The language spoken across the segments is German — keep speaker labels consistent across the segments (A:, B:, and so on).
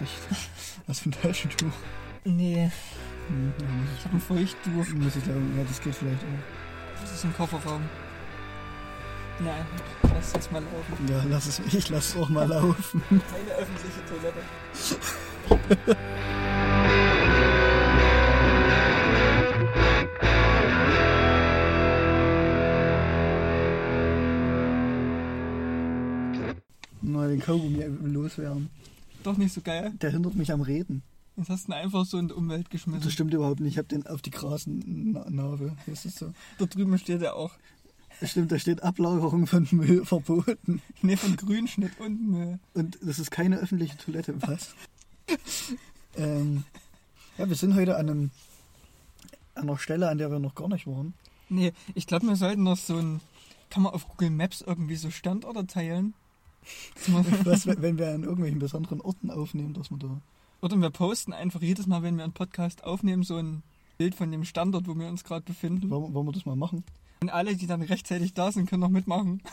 A: Meinem Gesicht. Was für ein Taschentuch.
B: Nee,
A: Hm,
B: ich habe ein Feuchttuch.
A: ich, muss ich glauben, ja, das geht vielleicht auch.
B: Das ist ein Kofferraum. Nein, lass jetzt mal laufen.
A: Ja, lass es, ich lass es auch mal laufen.
B: Keine öffentliche Toilette.
A: Mal den Kaugummi loswerden.
B: Doch nicht so geil.
A: Der hindert mich am Reden.
B: Jetzt hast du ihn einfach so in die Umwelt
A: Das
B: geschmissen.
A: stimmt überhaupt nicht. Ich habe den auf die Grasnarbe. Das ist so.
B: Da drüben steht er auch.
A: Stimmt, da steht Ablagerung von Müll verboten.
B: Nee, von Grünschnitt und Müll.
A: Und das ist keine öffentliche Toilette, was? ähm, ja, wir sind heute an, einem, an einer Stelle, an der wir noch gar nicht waren.
B: Nee, ich glaube, wir sollten noch so ein. Kann man auf Google Maps irgendwie so Standorte teilen?
A: Was, wenn wir an irgendwelchen besonderen Orten aufnehmen, dass wir da.
B: Oder wir posten einfach jedes Mal, wenn wir einen Podcast aufnehmen, so ein Bild von dem Standort, wo wir uns gerade befinden.
A: Wollen, wollen wir das mal machen?
B: Und alle, die dann rechtzeitig da sind, können noch mitmachen.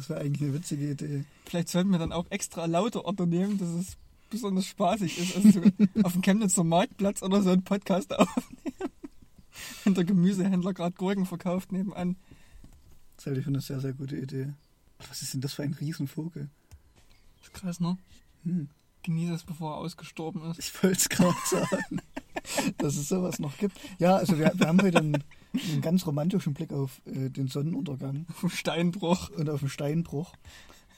A: Das wäre eigentlich eine witzige Idee.
B: Vielleicht sollten wir dann auch extra laute Orte nehmen, dass es besonders spaßig ist. Also so auf dem Chemnitzer Marktplatz oder so einen Podcast aufnehmen. Wenn der Gemüsehändler gerade Gurken verkauft nebenan.
A: Das halte ich für eine sehr, sehr gute Idee. Was ist denn das für ein Riesenvogel?
B: ist krass, ne?
A: Hm.
B: Genieße es, bevor er ausgestorben ist.
A: Ich wollte es gerade sagen, dass es sowas noch gibt. Ja, also wir, wir haben heute einen, einen ganz romantischen Blick auf äh, den Sonnenuntergang
B: Steinbruch.
A: und auf den Steinbruch.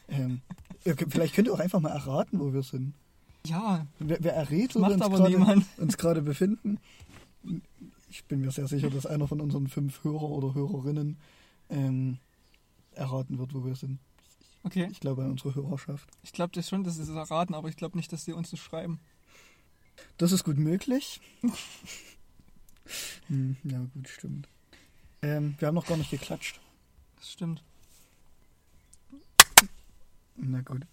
A: Ähm, vielleicht könnt ihr auch einfach mal erraten, wo wir sind.
B: Ja,
A: Wer, wer errät, wo wir uns gerade, uns gerade befinden? Ich bin mir sehr sicher, dass einer von unseren fünf Hörer oder Hörerinnen ähm, erraten wird, wo wir sind.
B: Okay,
A: Ich glaube an unsere Hörerschaft.
B: ich glaube das schon, dass sie es erraten, aber ich glaube nicht, dass sie uns das schreiben.
A: Das ist gut möglich. hm, ja, gut, stimmt. Ähm, wir haben noch gar nicht geklatscht.
B: Das stimmt.
A: Na gut.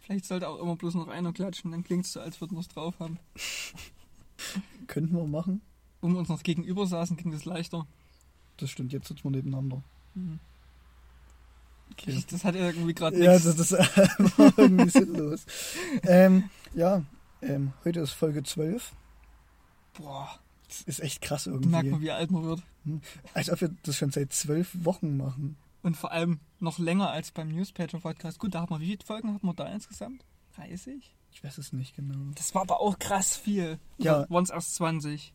B: Vielleicht sollte auch immer bloß noch einer klatschen, dann klingt es so, als würden wir es drauf haben.
A: Könnten wir machen.
B: Wir uns noch gegenüber saßen, ging das leichter.
A: Das stimmt, jetzt sitzen wir nebeneinander.
B: Mhm.
A: Okay.
B: Das hat irgendwie gerade
A: Ja, das, das war irgendwie sinnlos. ähm, ja, ähm, heute ist Folge 12.
B: Boah,
A: Das ist echt krass
B: da merkt man,
A: irgendwie.
B: wie alt man wird.
A: Als ob wir das schon seit zwölf Wochen machen.
B: Und vor allem noch länger als beim Newspaper-Podcast. Gut, da haben wir, wie viele Folgen hatten wir da insgesamt? 30?
A: Ich weiß es nicht genau.
B: Das war aber auch krass viel.
A: Ja.
B: Es erst 20?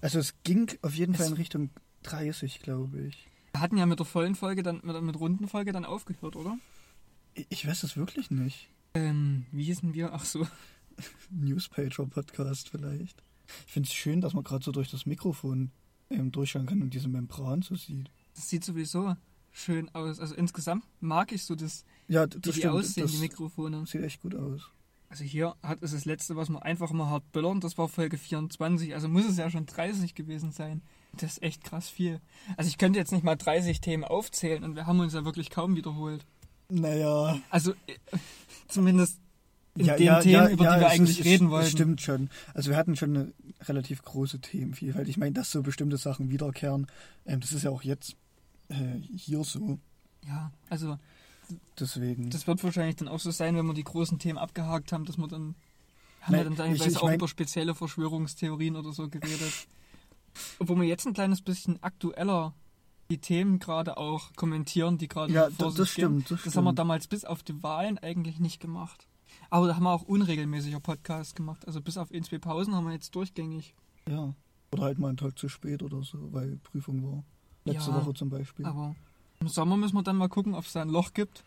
A: Also es ging auf jeden
B: Es-
A: Fall in Richtung 30, glaube ich.
B: Wir hatten ja mit der vollen Folge, dann mit, mit Rundenfolge dann aufgehört, oder?
A: Ich- Ich weiß es wirklich nicht.
B: Ähm, wie hießen wir? Ach so.
A: Newspager-Podcast vielleicht. Ich finde es schön, dass man gerade so durch das Mikrofon ähm, durchschauen kann und diese Membran so sieht.
B: Das sieht sowieso schön aus. Also insgesamt mag ich so das,
A: Ja,
B: wie
A: das
B: die
A: stimmt.
B: aussehen,
A: das
B: die Mikrofone.
A: sieht echt gut aus.
B: Also hier hat es das letzte, was wir einfach mal hart böllern, das war Folge 24. Also muss es ja schon 30 gewesen sein. Das ist echt krass viel. Also ich könnte jetzt nicht mal 30 Themen aufzählen und wir haben uns ja wirklich kaum wiederholt.
A: Naja.
B: Also äh, zumindest in
A: ja,
B: den
A: ja,
B: Themen,
A: ja,
B: über
A: ja,
B: die wir eigentlich
A: ist-
B: reden wollten.
A: Stimmt schon. Also wir hatten schon eine relativ große Themenvielfalt. Ich meine, dass so bestimmte Sachen wiederkehren, ähm, das ist ja auch jetzt äh, hier so.
B: Ja, also
A: Deswegen.
B: das wird wahrscheinlich dann auch so sein, wenn wir die großen Themen abgehakt haben, dass wir dann haben wir
A: Nein,
B: dann
A: ich-
B: teilweise
A: ich
B: auch
A: mein-
B: über spezielle Verschwörungstheorien oder so geredet. Obwohl wir jetzt ein kleines bisschen aktueller die Themen gerade auch kommentieren, die gerade
A: ja,
B: vor
A: das, das
B: sich gehen.
A: stimmt. Das,
B: Das haben wir damals bis auf die Wahlen eigentlich nicht gemacht. Aber da haben wir auch unregelmäßiger Podcasts gemacht. Also bis auf ein, zwei Pausen haben wir jetzt durchgängig.
A: Ja. Oder halt mal einen Tag zu spät oder so, weil Prüfung war. Letzte
B: Ja,
A: Woche zum Beispiel.
B: Aber im Sommer müssen wir dann mal gucken, ob es da ein Loch gibt.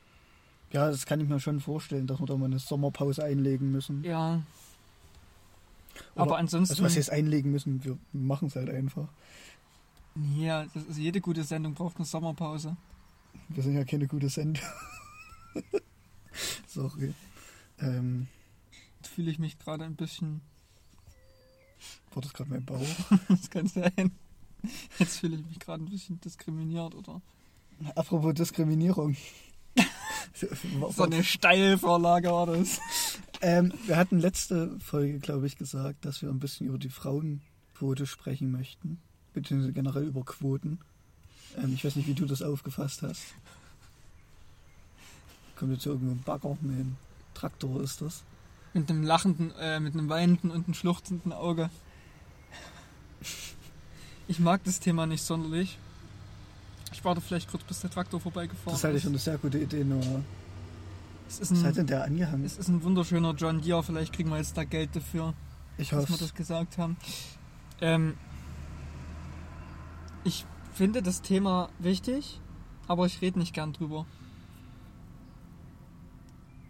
A: Ja, das kann ich mir schon vorstellen, dass wir da mal eine Sommerpause einlegen müssen.
B: Ja.
A: Oder-
B: aber ansonsten.
A: Also was heißt einlegen müssen? Wir machen es halt einfach.
B: ja, das ist, jede gute Sendung braucht eine Sommerpause.
A: Wir sind ja keine gute Sendung. Sorry. Ähm,
B: Jetzt fühle ich mich gerade ein bisschen.
A: war das gerade mein Bauch?
B: Das kann sein. Jetzt fühle ich mich gerade ein bisschen diskriminiert, oder?
A: Apropos Diskriminierung.
B: So eine Steilvorlage war das.
A: ähm, wir hatten letzte Folge, glaube ich, gesagt, dass wir ein bisschen über die Frauenquote sprechen möchten. Beziehungsweise generell über Quoten. Ähm, ich weiß nicht, wie du das aufgefasst hast. Kommt jetzt irgendwo ein Bagger mit einem Traktor, ist das?
B: Mit einem lachenden, äh, mit einem weinenden und einem schluchzenden Auge. Ich mag das Thema nicht sonderlich. Ich warte vielleicht kurz, bis der Traktor vorbeigefahren
A: Das halte ich für eine sehr gute Idee, Noah.
B: Es ist,
A: Was hat
B: ein,
A: denn der angehangen?
B: es ist ein wunderschöner John Deere. Vielleicht kriegen wir jetzt da Geld dafür,
A: Ich
B: dass wir
A: hoffe.
B: das gesagt haben. Ähm, ich finde das Thema wichtig, aber ich rede nicht gern drüber.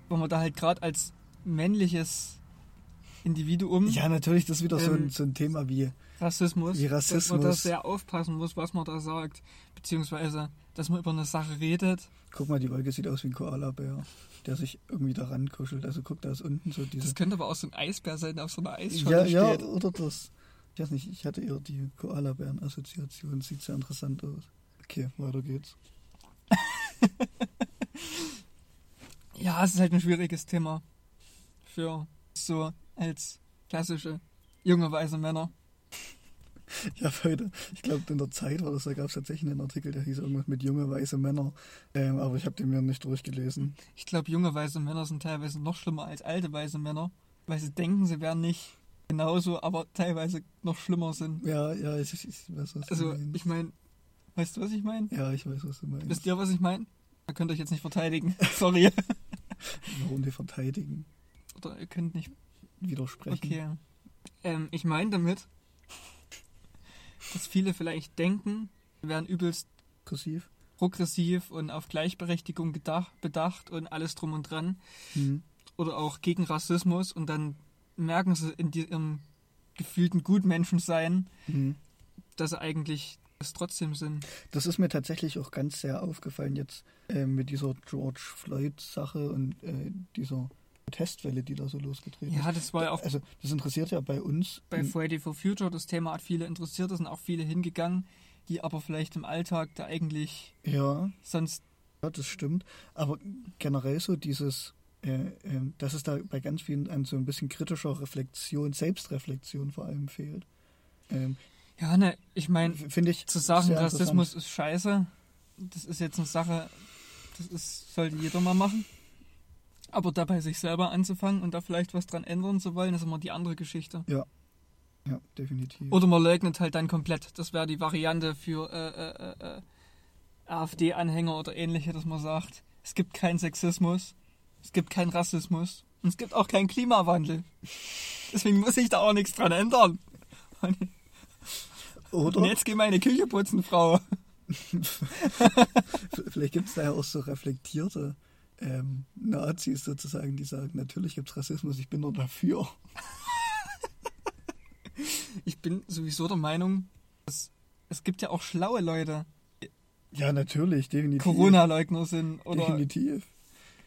B: Weil man da halt gerade als männliches Individuum
A: Ja, natürlich, das ist wieder so,
B: Ähm,
A: ein, so ein Thema wie.
B: Rassismus,
A: Wie
B: dass man da
A: Rassismus.
B: sehr aufpassen muss, was man da sagt, beziehungsweise, dass man über eine Sache redet.
A: Guck mal, die Wolke sieht aus wie ein Koalabär, der sich irgendwie daran kuschelt. Also guck, da ist unten so diese.
B: Das könnte aber auch so ein Eisbär sein, der auf so einer Eisscholle
A: Ja, ja,
B: steht.
A: oder das. Ich weiß nicht, ich hatte eher die Koalabären-Assoziation. Sieht sehr interessant aus. Okay, weiter geht's.
B: Ja, es ist halt ein schwieriges Thema für so als klassische junge weiße Männer.
A: Ja, heute, ich glaube, in der Zeit war das, da gab es tatsächlich einen Artikel, der hieß irgendwas mit junge weiße Männer. Ähm, aber ich habe den mir nicht durchgelesen.
B: Ich glaube, junge weiße Männer sind teilweise noch schlimmer als alte weiße Männer, weil sie denken, sie wären nicht genauso, aber teilweise noch schlimmer sind.
A: Ja, ja, ich, ich, weiß, was
B: Also,
A: du meinst.
B: ich meine, weißt du, was ich meine?
A: ja, ich weiß, was du meinst.
B: Wisst ihr, was ich meine? Ihr könnt euch jetzt nicht verteidigen. Sorry.
A: Warum die verteidigen,
B: Oder ihr könnt nicht
A: widersprechen.
B: Okay. Ähm, ich meine damit, dass viele vielleicht denken, wir wären übelst
A: Kursiv.
B: progressiv und auf Gleichberechtigung gedacht, bedacht und alles drum und dran.
A: Hm.
B: Oder auch gegen Rassismus und dann merken sie in ihrem gefühlten Gutmenschensein,
A: Hm.
B: dass sie eigentlich es trotzdem sind.
A: Das ist mir tatsächlich auch ganz sehr aufgefallen jetzt äh, mit dieser George Floyd-Sache und äh, dieser Protestwelle, die da so losgetreten
B: Ja, das war ja auch
A: ist. Also das interessiert ja bei uns.
B: bei Friday for Future. Das Thema hat viele interessiert, es sind auch viele hingegangen, die aber vielleicht im Alltag da eigentlich
A: ja,
B: sonst
A: ja, das stimmt. Aber generell so dieses, äh, äh, dass es da bei ganz vielen an so ein bisschen kritischer Reflexion, Selbstreflexion vor allem fehlt. Ähm,
B: Ja, ne, ich meine,
A: Finde ich
B: zu sagen, Rassismus ist scheiße, das ist jetzt eine Sache, das ist, sollte jeder mal machen. Aber dabei sich selber anzufangen und da vielleicht was dran ändern zu wollen, ist immer die andere Geschichte.
A: Ja, definitiv.
B: Oder man leugnet halt dann komplett. Das wäre die Variante für äh, äh, äh, äh, AfD-Anhänger oder ähnliche, dass man sagt, es gibt keinen Sexismus, es gibt keinen Rassismus und es gibt auch keinen Klimawandel. Deswegen muss sich da auch nichts dran ändern. Und
A: Oder
B: und jetzt geh meine Küche putzen, Frau.
A: Vielleicht gibt es da ja auch so reflektierte ähm, Nazis sozusagen, die sagen, natürlich gibt es Rassismus, ich bin nur dafür.
B: Ich bin sowieso der Meinung, dass es gibt ja auch schlaue Leute,
A: Ja, natürlich, definitiv.
B: Corona-Leugner sind oder
A: Definitiv.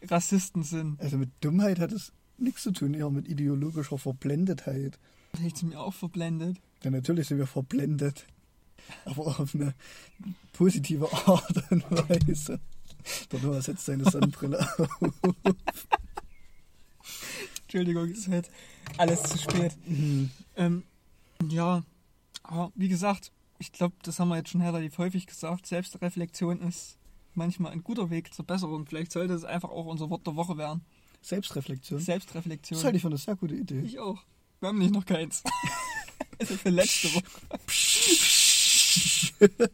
B: Rassisten sind.
A: Also mit Dummheit hat es nichts zu tun, eher mit ideologischer Verblendetheit.
B: Vielleicht sind mir auch verblendet.
A: Ja, natürlich sind wir verblendet. Aber auf eine positive Art und Weise. Noah setzt seine Sonnenbrille auf.
B: Entschuldigung, es halt alles zu spät.
A: Mhm.
B: Ähm, ja, aber wie gesagt, ich glaube, das haben wir jetzt schon relativ häufig gesagt. Selbstreflexion ist manchmal ein guter Weg zur Besserung. Vielleicht sollte es einfach auch unser Wort der Woche werden.
A: Selbstreflexion.
B: Selbstreflexion.
A: Das halte ich für eine sehr gute Idee.
B: ich auch. Wir haben nicht noch keins. also für letzte Woche.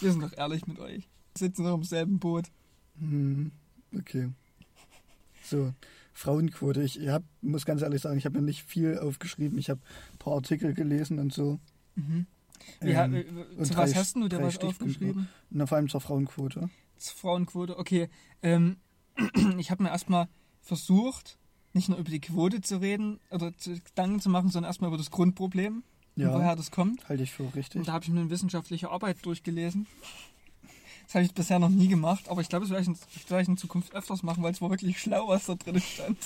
B: Wir sind doch ehrlich mit euch. Sitzen noch im selben Boot.
A: Hm, okay. So, Frauenquote. Ich hab, muss ganz ehrlich sagen, ich habe mir nicht viel aufgeschrieben. Ich habe ein paar Artikel gelesen und so.
B: Mhm.
A: Ähm,
B: ha- äh,
A: und
B: zu was hast du
A: drei
B: was aufgeschrieben?
A: Na, vor allem zur Frauenquote.
B: Zur Frauenquote, okay. Ähm, ich habe mir erstmal versucht, nicht nur über die Quote zu reden oder zu Gedanken zu machen, sondern erstmal über das Grundproblem und
A: Ja,
B: woher das kommt.
A: halte ich für richtig.
B: Und da habe ich mir eine wissenschaftliche Arbeit durchgelesen. Das habe ich bisher noch nie gemacht, aber ich glaube, das werde ich, in- das werde ich in Zukunft öfters machen, weil es war wirklich schlau, was da drin stand.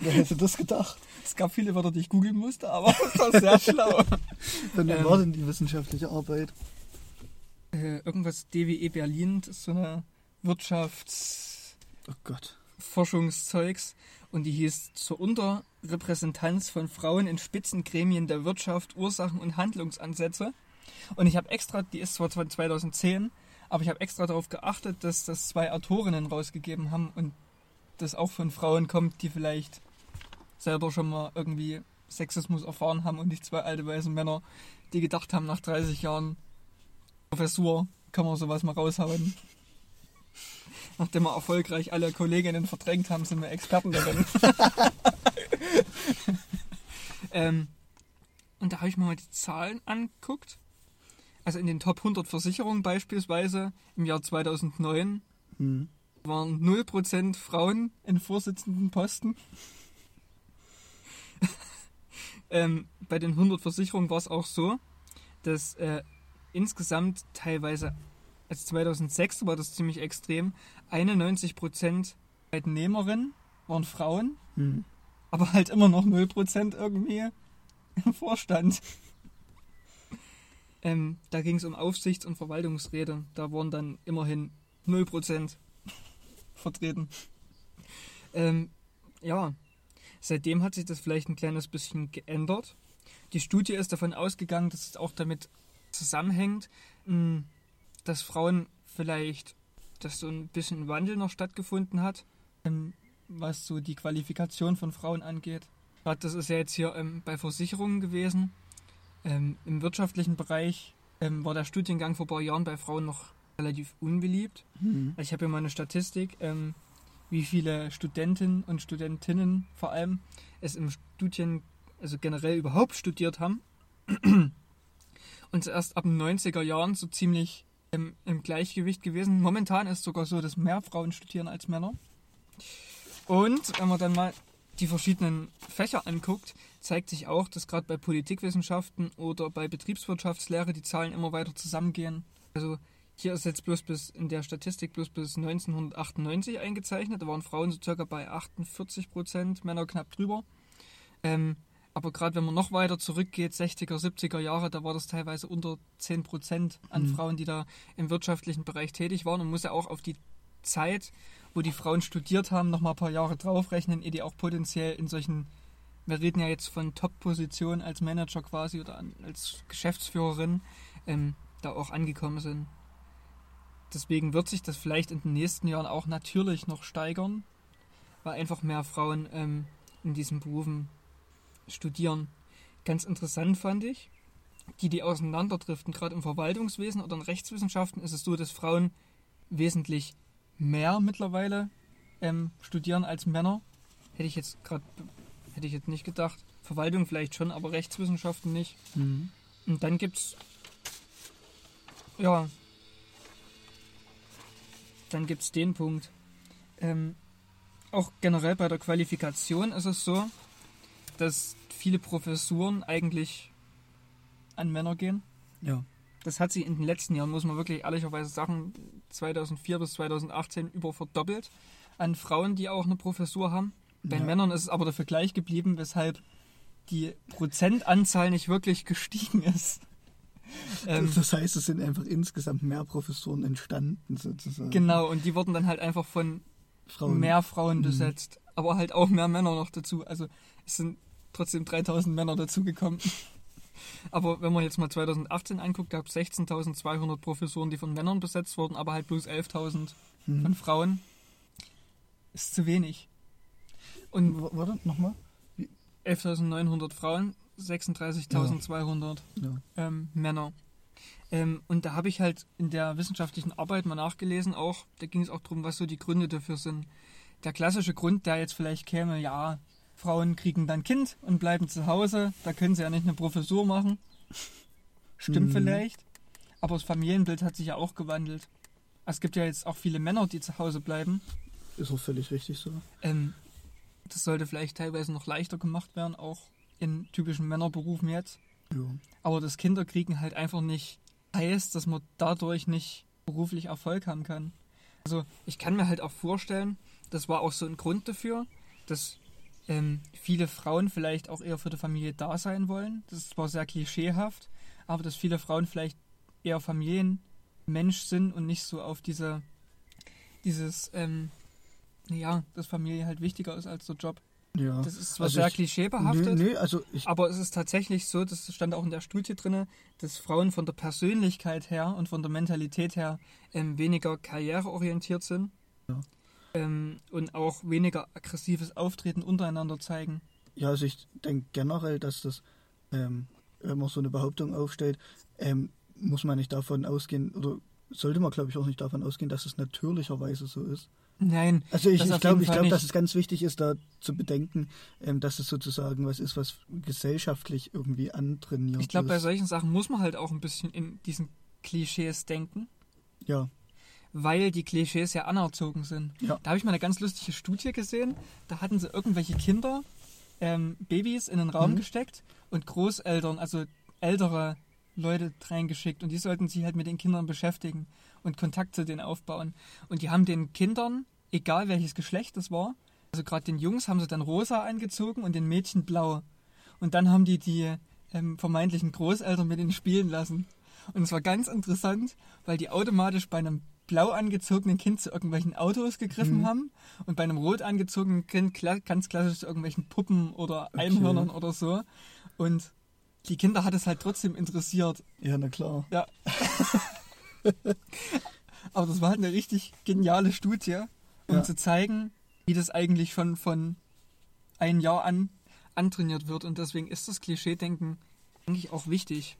A: Wer hätte das gedacht?
B: Es gab viele Wörter, die ich googeln musste, aber es war sehr schlau.
A: Dann
B: Ähm.
A: war denn die wissenschaftliche Arbeit?
B: Äh, irgendwas DWE Berlin, das ist so eine Wirtschafts...
A: Oh Gott.
B: Forschungszeugs und die hieß zur Unterrepräsentanz von Frauen in Spitzengremien der Wirtschaft, Ursachen und Handlungsansätze. Und ich habe extra, die ist zwar von 2010, Aber ich habe extra darauf geachtet, dass das zwei Autorinnen rausgegeben haben und das auch von Frauen kommt, die vielleicht selber schon mal irgendwie Sexismus erfahren haben und nicht zwei alte weiße Männer, die gedacht haben, nach 30 Jahren Professur kann man sowas mal raushauen. Nachdem wir erfolgreich alle Kolleginnen verdrängt haben, sind wir Experten darin. ähm, und da habe ich mir mal die Zahlen angeguckt. Also in den Top 100 Versicherungen beispielsweise im Jahr 2009
A: Hm.
B: waren 0% Frauen in vorsitzenden Posten. ähm, bei den 100 Versicherungen war es auch so, dass äh, insgesamt teilweise, also 2006 war das ziemlich extrem, 91% Arbeitnehmerinnen waren Frauen,
A: Hm.
B: aber halt immer noch 0% irgendwie im Vorstand. Ähm, da ging es um Aufsichts- und Verwaltungsräte. Da waren dann immerhin 0% vertreten. Ähm, ja, seitdem hat sich das vielleicht ein kleines bisschen geändert. Die Studie ist davon ausgegangen, dass es auch damit zusammenhängt, mh, dass Frauen vielleicht, dass so ein bisschen Wandel noch stattgefunden hat, ähm, was so die Qualifikation von Frauen angeht. Das ist ja jetzt hier ähm, bei Versicherungen gewesen. Ähm, Im wirtschaftlichen Bereich ähm, war der Studiengang vor ein paar Jahren bei Frauen noch relativ unbeliebt.
A: Hm.
B: Ich habe hier mal eine Statistik, ähm, wie viele Studentinnen und Studentinnen vor allem es im Studien, also generell überhaupt studiert haben. Und erst ab den 90er Jahren so ziemlich ähm, im Gleichgewicht gewesen. Momentan ist es sogar so, dass mehr Frauen studieren als Männer. Und wenn man dann mal die verschiedenen Fächer anguckt, zeigt sich auch, dass gerade bei Politikwissenschaften oder bei Betriebswirtschaftslehre die Zahlen immer weiter zusammengehen. Also hier ist jetzt bloß bis in der Statistik bloß bis 1998 eingezeichnet. Da waren Frauen so circa bei 48 Prozent, Männer knapp drüber. Ähm, aber gerade wenn man noch weiter zurückgeht, 60er, 70er Jahre, da war das teilweise unter 10 Prozent an
A: Mhm.
B: Frauen, die da im wirtschaftlichen Bereich tätig waren. Und muss ja auch auf die Zeit, wo die Frauen studiert haben, noch mal ein paar Jahre draufrechnen, ehe die auch potenziell in solchen, wir reden ja jetzt von Top-Positionen als Manager quasi oder an, als Geschäftsführerin, ähm, da auch angekommen sind. Deswegen wird sich das vielleicht in den nächsten Jahren auch natürlich noch steigern, weil einfach mehr Frauen ähm, in diesen Berufen studieren. Ganz interessant fand ich, die, die auseinanderdriften, gerade im Verwaltungswesen oder in Rechtswissenschaften, ist es so, dass Frauen wesentlich mehr mittlerweile ähm, studieren als Männer. Hätte ich jetzt gerade, hätte ich jetzt nicht gedacht. Verwaltung vielleicht schon, aber Rechtswissenschaften nicht.
A: Hm.
B: Und dann gibt's ja, dann gibt's den Punkt. Ähm, auch generell bei der Qualifikation ist es so, dass viele Professuren eigentlich an Männer gehen.
A: Ja.
B: Das hat sich in den letzten Jahren, muss man wirklich ehrlicherweise sagen, 2004 bis 2018 über verdoppelt an Frauen, die auch eine Professur haben. Bei
A: Ja.
B: Männern ist es aber dafür gleich geblieben, weshalb die Prozentanzahl nicht wirklich gestiegen ist. Ähm,
A: das heißt, es sind einfach insgesamt mehr Professoren entstanden, sozusagen.
B: genau, und die wurden dann halt einfach von
A: Frauen.
B: mehr Frauen
A: Mhm.
B: besetzt. Aber halt auch mehr Männer noch dazu. Also es sind trotzdem 3000 Männer dazugekommen. Aber wenn man jetzt mal 2018 anguckt, gab es 16.200 Professuren, die von Männern besetzt wurden, aber halt bloß 11.000
A: Hm.
B: von Frauen. Ist zu wenig. Und
A: Warte, nochmal?
B: 11.900 Frauen, 36.200
A: Ja.
B: ähm, Männer. Ähm, und da habe ich halt in der wissenschaftlichen Arbeit mal nachgelesen, auch, da ging es auch darum, was so die Gründe dafür sind. Der klassische Grund, der jetzt vielleicht käme, ja, Frauen kriegen dann Kind und bleiben zu Hause, da können sie ja nicht eine Professur machen. Stimmt
A: Mhm.
B: vielleicht. Aber das Familienbild hat sich ja auch gewandelt. Es gibt ja jetzt auch viele Männer, die zu Hause bleiben.
A: Ist auch völlig richtig so.
B: Ähm, das sollte vielleicht teilweise noch leichter gemacht werden, auch in typischen Männerberufen jetzt.
A: Ja.
B: Aber das Kinderkriegen halt einfach nicht heißt, dass man dadurch nicht beruflich Erfolg haben kann. Also ich kann mir halt auch vorstellen, das war auch so ein Grund dafür, dass ähm, viele Frauen vielleicht auch eher für die Familie da sein wollen. Das ist zwar sehr klischeehaft, aber dass viele Frauen vielleicht eher Familienmensch sind und nicht so auf diese dieses ähm, ja, dass Familie halt wichtiger ist als der Job.
A: Ja.
B: Das ist zwar
A: Also
B: sehr
A: ich-
B: klischeebehaftet,
A: Nö, nö, also ich,
B: aber es ist tatsächlich so, das stand auch in der Studie drin, dass Frauen von der Persönlichkeit her und von der Mentalität her ähm, weniger karriereorientiert sind
A: Ja.
B: ähm, und auch weniger aggressives Auftreten untereinander zeigen.
A: ja, also ich denke generell, dass das, ähm, wenn man so eine Behauptung aufstellt, ähm, muss man nicht davon ausgehen, oder sollte man, glaube ich, auch nicht davon ausgehen, dass es natürlicherweise so ist.
B: Nein,
A: Also ich, ich glaube, glaube, dass es ganz wichtig ist, da zu bedenken, ähm, dass es sozusagen was ist, was gesellschaftlich irgendwie antrainiert
B: ich glaube, bei solchen Sachen muss man halt auch ein bisschen in diesen Klischees denken,
A: Ja,
B: weil die Klischees ja anerzogen sind.
A: Ja.
B: Da habe ich mal eine ganz lustige Studie gesehen. Da hatten sie irgendwelche Kinder, ähm, Babys in den Raum
A: Mhm.
B: gesteckt und Großeltern, also ältere Leute reingeschickt und die sollten sich halt mit den Kindern beschäftigen und Kontakt zu denen aufbauen. Und die haben den Kindern, egal welches Geschlecht es war, also gerade den Jungs haben sie dann rosa angezogen und den Mädchen blau. Und dann haben die die ähm, vermeintlichen Großeltern mit ihnen spielen lassen. Und es war ganz interessant, weil die automatisch bei einem blau angezogenen Kind zu irgendwelchen Autos gegriffen
A: Mhm.
B: haben und bei einem rot angezogenen Kind kla ganz klassisch zu irgendwelchen Puppen oder
A: Okay.
B: Einhörnern oder so. Und die Kinder hat es halt trotzdem interessiert.
A: ja, na klar.
B: Ja. Aber das war halt eine richtig geniale Studie, um
A: Ja.
B: zu zeigen, wie das eigentlich schon von ein Jahr an antrainiert wird. Und deswegen ist das Klischee-Denken eigentlich auch wichtig.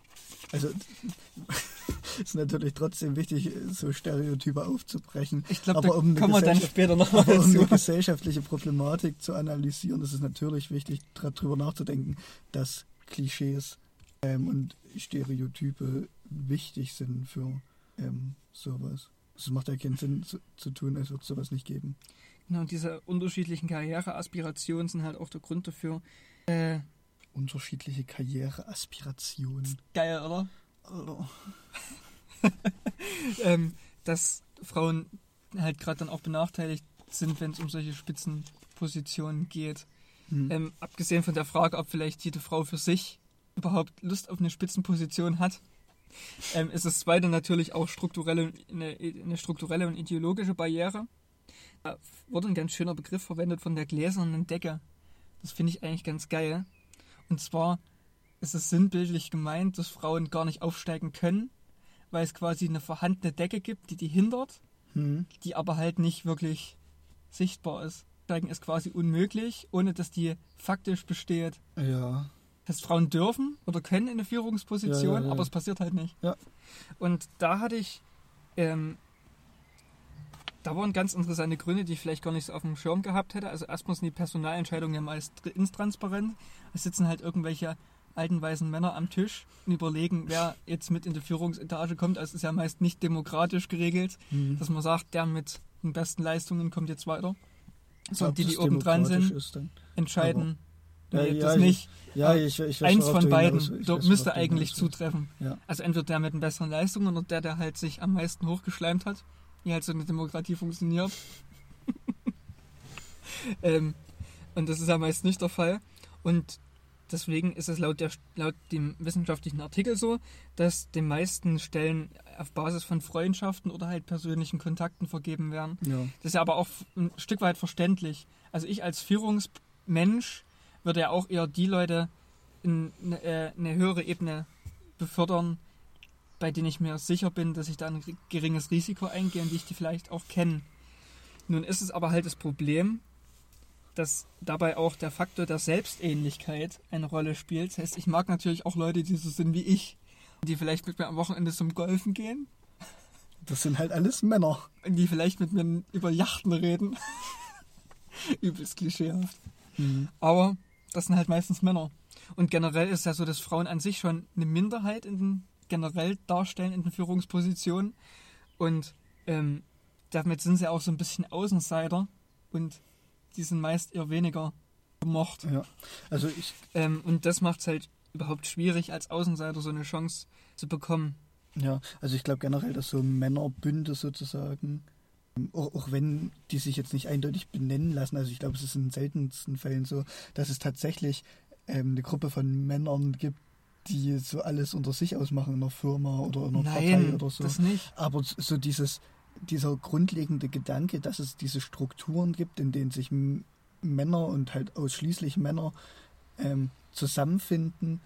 A: Also ist natürlich trotzdem wichtig, so Stereotype aufzubrechen.
B: Ich glaube, da
A: um
B: kommen wir dann später nochmal
A: Aber um eine
B: dazu.
A: gesellschaftliche Problematik zu analysieren, ist es natürlich wichtig, darüber nachzudenken, dass Klischees ähm, und Stereotype wichtig sind für ähm, sowas. Es macht ja keinen Sinn zu, zu tun, als würde es sowas nicht geben.
B: Genau, diese unterschiedlichen Karriereaspirationen sind halt auch der Grund dafür. Äh,
A: Unterschiedliche Karriereaspirationen.
B: geil, oder?
A: Alter.
B: ähm, dass Frauen halt gerade dann auch benachteiligt sind, wenn es um solche Spitzenpositionen geht.
A: Hm.
B: Ähm, abgesehen von der Frage, ob vielleicht jede Frau für sich überhaupt Lust auf eine Spitzenposition hat, ähm, ist das zweite natürlich auch strukturelle, eine, eine strukturelle und ideologische Barriere. Da wurde ein ganz schöner Begriff verwendet von der gläsernen Decke. Das finde ich eigentlich ganz geil. Und zwar ist es sinnbildlich gemeint, dass Frauen gar nicht aufsteigen können, weil es quasi eine vorhandene Decke gibt, die die hindert
A: Hm.
B: die aber halt nicht wirklich sichtbar ist. Steigen ist quasi unmöglich, ohne dass die faktisch besteht.
A: Ja.
B: Das heißt, Frauen dürfen oder können in eine Führungsposition,
A: Ja, ja,
B: aber es passiert halt nicht. Und da hatte ich, ähm, da waren ganz interessante Gründe, die ich vielleicht gar nicht so auf dem Schirm gehabt hätte. Also erstmal sind die Personalentscheidungen ja meist tr- intransparent. Es sitzen halt irgendwelche alten weißen Männer am Tisch und überlegen, wer jetzt mit in die Führungsetage kommt. Also es ist ja meist nicht demokratisch geregelt
A: Hm.
B: dass man sagt, der mit den besten Leistungen kommt jetzt weiter. So,
A: Ob
B: die, die oben dran sind,
A: ist dann.
B: entscheiden,
A: Ja,
B: nee,
A: ja, ich-
B: nicht.
A: Ja,
B: Aber
A: ich, ich weiß,
B: Eins von beiden
A: hinaus- weiß,
B: müsste
A: du
B: eigentlich zutreffen.
A: Ja.
B: Also entweder der mit den besseren Leistungen oder der, der halt sich am meisten hochgeschleimt hat, wie halt so eine Demokratie funktioniert. ähm, und das ist ja meist nicht der Fall. Und deswegen ist es laut, der, laut dem wissenschaftlichen Artikel so, dass die meisten Stellen auf Basis von Freundschaften oder halt persönlichen Kontakten vergeben werden.
A: Ja.
B: Das ist ja aber auch ein Stück weit verständlich. Also ich als Führungsmensch würde ja auch eher die Leute in eine, äh, eine höhere Ebene befördern, bei denen ich mir sicher bin, dass ich da ein ri- geringes Risiko eingehe und die ich die vielleicht auch kenne. Nun ist es aber halt das Problem, dass dabei auch der Faktor der Selbstähnlichkeit eine Rolle spielt. Das heißt, ich mag natürlich auch Leute, die so sind wie ich, die vielleicht mit mir am Wochenende zum Golfen gehen
A: Das sind halt alles Männer.
B: und die vielleicht mit mir über Yachten reden. Übelst klischeehaft.
A: Mhm.
B: Aber das sind halt meistens Männer. Und generell ist ja so, dass Frauen an sich schon eine Minderheit in den, generell darstellen in den Führungspositionen. Und ähm, damit sind sie auch so ein bisschen Außenseiter und die sind meist eher weniger gemocht.
A: Ja. Also ich,
B: Ähm, und das macht es halt überhaupt schwierig, als Außenseiter so eine Chance zu bekommen.
A: ja, also ich glaube generell, dass so Männerbünde sozusagen, auch, auch wenn die sich jetzt nicht eindeutig benennen lassen, also ich glaube, es ist in den seltensten Fällen so, dass es tatsächlich ähm, eine Gruppe von Männern gibt, die so alles unter sich ausmachen in einer Firma oder in einer Partei
B: Nein,
A: oder so.
B: das nicht.
A: Aber so dieses, dieser grundlegende Gedanke, dass es diese Strukturen gibt, in denen sich Männer und halt ausschließlich Männer ähm, zusammenfinden,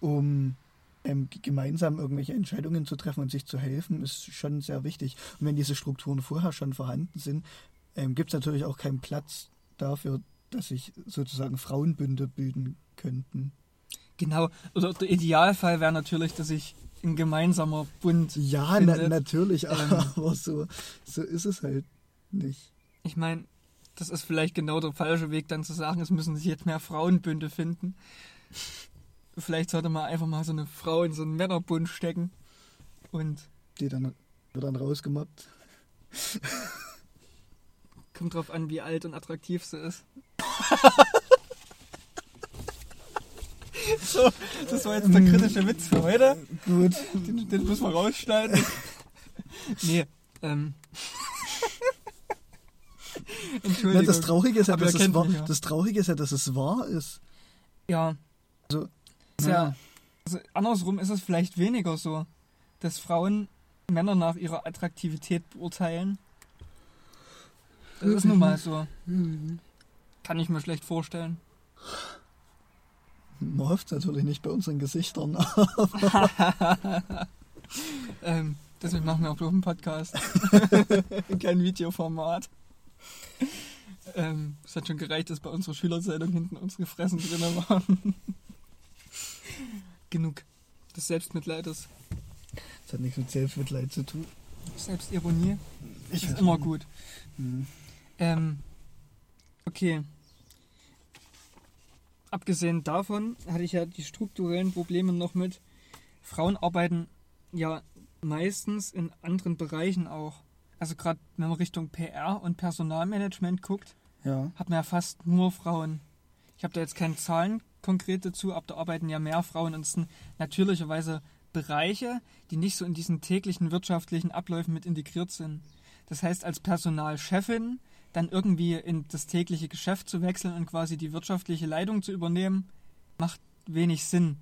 A: um ähm, gemeinsam irgendwelche Entscheidungen zu treffen und sich zu helfen, ist schon sehr wichtig. Und wenn diese Strukturen vorher schon vorhanden sind, ähm, gibt es natürlich auch keinen Platz dafür, dass sich sozusagen Frauenbünde bilden könnten.
B: Genau, oder der Idealfall wäre natürlich, dass ich ein gemeinsamer Bund.
A: Ja, na, natürlich, ähm, aber so, so ist es halt nicht.
B: Ich meine, das ist vielleicht genau der falsche Weg, dann zu sagen, es müssen sich jetzt mehr Frauenbünde finden. Vielleicht sollte man einfach mal so eine Frau in so einen Männerbund stecken und.
A: Die dann wird dann rausgemobbt.
B: Kommt drauf an, wie alt und attraktiv sie ist. so, das war jetzt der kritische Witz für heute.
A: Gut.
B: Den, den müssen wir rausschneiden. nee, ähm.
A: Entschuldigung. Ja, das Traurige ist ja, dass es wahr, das Traurige ist ja, dass es wahr ist.
B: Ja.
A: Also,
B: ja. ja. Also andersrum ist es vielleicht weniger so, dass Frauen Männer nach ihrer Attraktivität beurteilen. Das ist nun mal so. Kann ich mir schlecht vorstellen.
A: Man hofft natürlich nicht bei unseren Gesichtern.
B: ähm, deswegen machen wir auch bloß einen Podcast. Kein Videoformat. Ähm, es hat schon gereicht, dass bei unserer Schülerzeitung hinten unsere Fressen drin waren. Genug des Selbstmitleides.
A: Das hat nichts mit Selbstmitleid zu tun.
B: Selbstironie ich ist immer gut. Mhm. Ähm, okay. Abgesehen davon hatte ich ja die strukturellen Probleme noch mit. Frauen arbeiten ja meistens in anderen Bereichen auch also gerade wenn man Richtung PR und Personalmanagement guckt,
A: ja.
B: hat man ja fast nur Frauen. Ich habe da jetzt keine Zahlen konkret dazu, aber da arbeiten ja mehr Frauen und es sind natürlicherweise Bereiche, die nicht so in diesen täglichen wirtschaftlichen Abläufen mit integriert sind. Das heißt, als Personalchefin dann irgendwie in das tägliche Geschäft zu wechseln und quasi die wirtschaftliche Leitung zu übernehmen, macht wenig Sinn.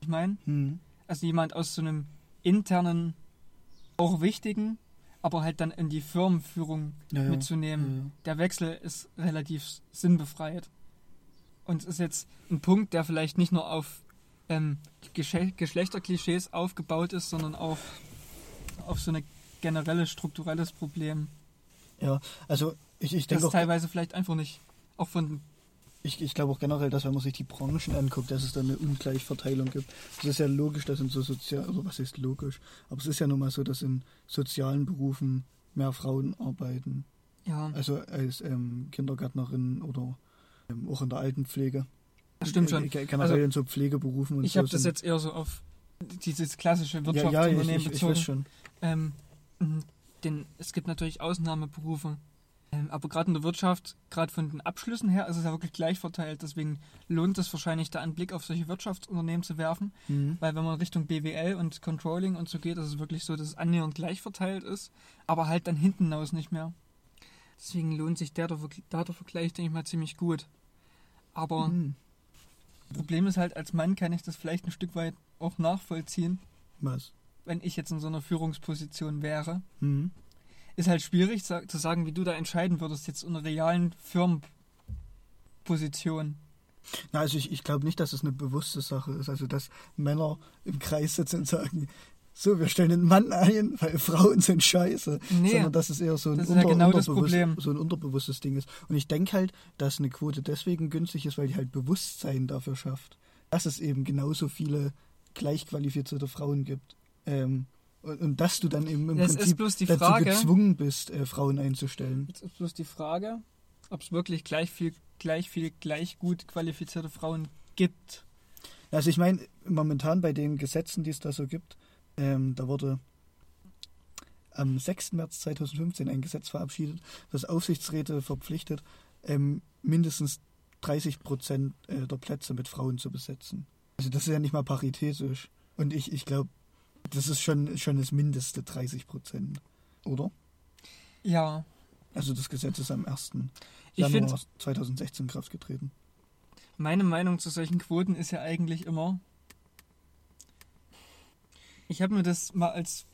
B: Ich meine,
A: hm.
B: also jemand aus so einem internen, auch wichtigen aber halt dann in die Firmenführung ja, mitzunehmen. Ja, der Wechsel ist relativ sinnbefreit. Und es ist jetzt ein Punkt, der vielleicht nicht nur auf ähm, Geschlechterklischees aufgebaut ist, sondern auch auf so ein generelles strukturelles Problem.
A: Ja, also ich, ich denke.
B: Das teilweise vielleicht einfach nicht, auch von
A: ich, ich glaube auch generell, dass wenn man sich die Branchen anguckt, dass es da eine Ungleichverteilung gibt. Es ist ja logisch, dass in so sozial, also was ist logisch, aber es ist ja nun mal so, dass in sozialen Berufen mehr Frauen arbeiten.
B: Ja.
A: Also als ähm, Kindergärtnerin oder auch in der Altenpflege.
B: Das stimmt schon.
A: Äh, generell also, in so Pflegeberufen und
B: Ich
A: so
B: habe das jetzt eher so auf dieses klassische Wirtschaftsunternehmen ja, ja, ich, ich, bezogen.
A: Ich weiß schon.
B: Ähm, denn es gibt natürlich Ausnahmeberufe ähm, aber gerade in der Wirtschaft, gerade von den Abschlüssen her, ist es ja wirklich gleich verteilt. Deswegen lohnt es wahrscheinlich, da einen Blick auf solche Wirtschaftsunternehmen zu werfen.
A: Mhm.
B: Weil wenn man Richtung BWL und Controlling und so geht, ist es wirklich so, dass es annähernd gleich verteilt ist, aber halt dann hinten raus nicht mehr. Deswegen lohnt sich der, der, der Vergleich, denke ich mal, ziemlich gut. Aber mhm. Problem ist halt, als Mann kann ich das vielleicht ein Stück weit auch nachvollziehen.
A: Was?
B: Wenn ich jetzt in so einer Führungsposition wäre.
A: Mhm
B: ist halt schwierig zu sagen, wie du da entscheiden würdest, jetzt in einer realen Firmenposition.
A: Na, also ich, ich glaube nicht, dass es eine bewusste Sache ist. Also, dass Männer im Kreis sitzen und sagen, so, wir stellen einen Mann ein, weil Frauen sind scheiße.
B: Nee,
A: Sondern dass es eher so ein,
B: unter, ja genau unterbewusst,
A: so ein unterbewusstes Ding ist. Und ich denke halt, dass eine Quote deswegen günstig ist, weil die halt Bewusstsein dafür schafft, dass es eben genauso viele gleichqualifizierte Frauen gibt. Ähm, und, und dass du dann eben im
B: das
A: Prinzip
B: dazu Frage,
A: gezwungen bist, äh, Frauen einzustellen.
B: Jetzt ist bloß die Frage, ob es wirklich gleich viel, gleich viel, gleich gut qualifizierte Frauen gibt.
A: Also ich meine, momentan bei den Gesetzen, die es da so gibt, ähm, da wurde am 6. März 2015 ein Gesetz verabschiedet, das Aufsichtsräte verpflichtet, ähm, mindestens 30 Prozent äh, der Plätze mit Frauen zu besetzen. Also das ist ja nicht mal paritätisch. Und ich, ich glaube, das ist schon, schon das Mindeste, 30 Prozent, oder?
B: Ja.
A: Also das Gesetz ist am 1.
B: Ich
A: Januar 2016 in Kraft getreten.
B: Meine Meinung zu solchen Quoten ist ja eigentlich immer, ich habe mir das mal als,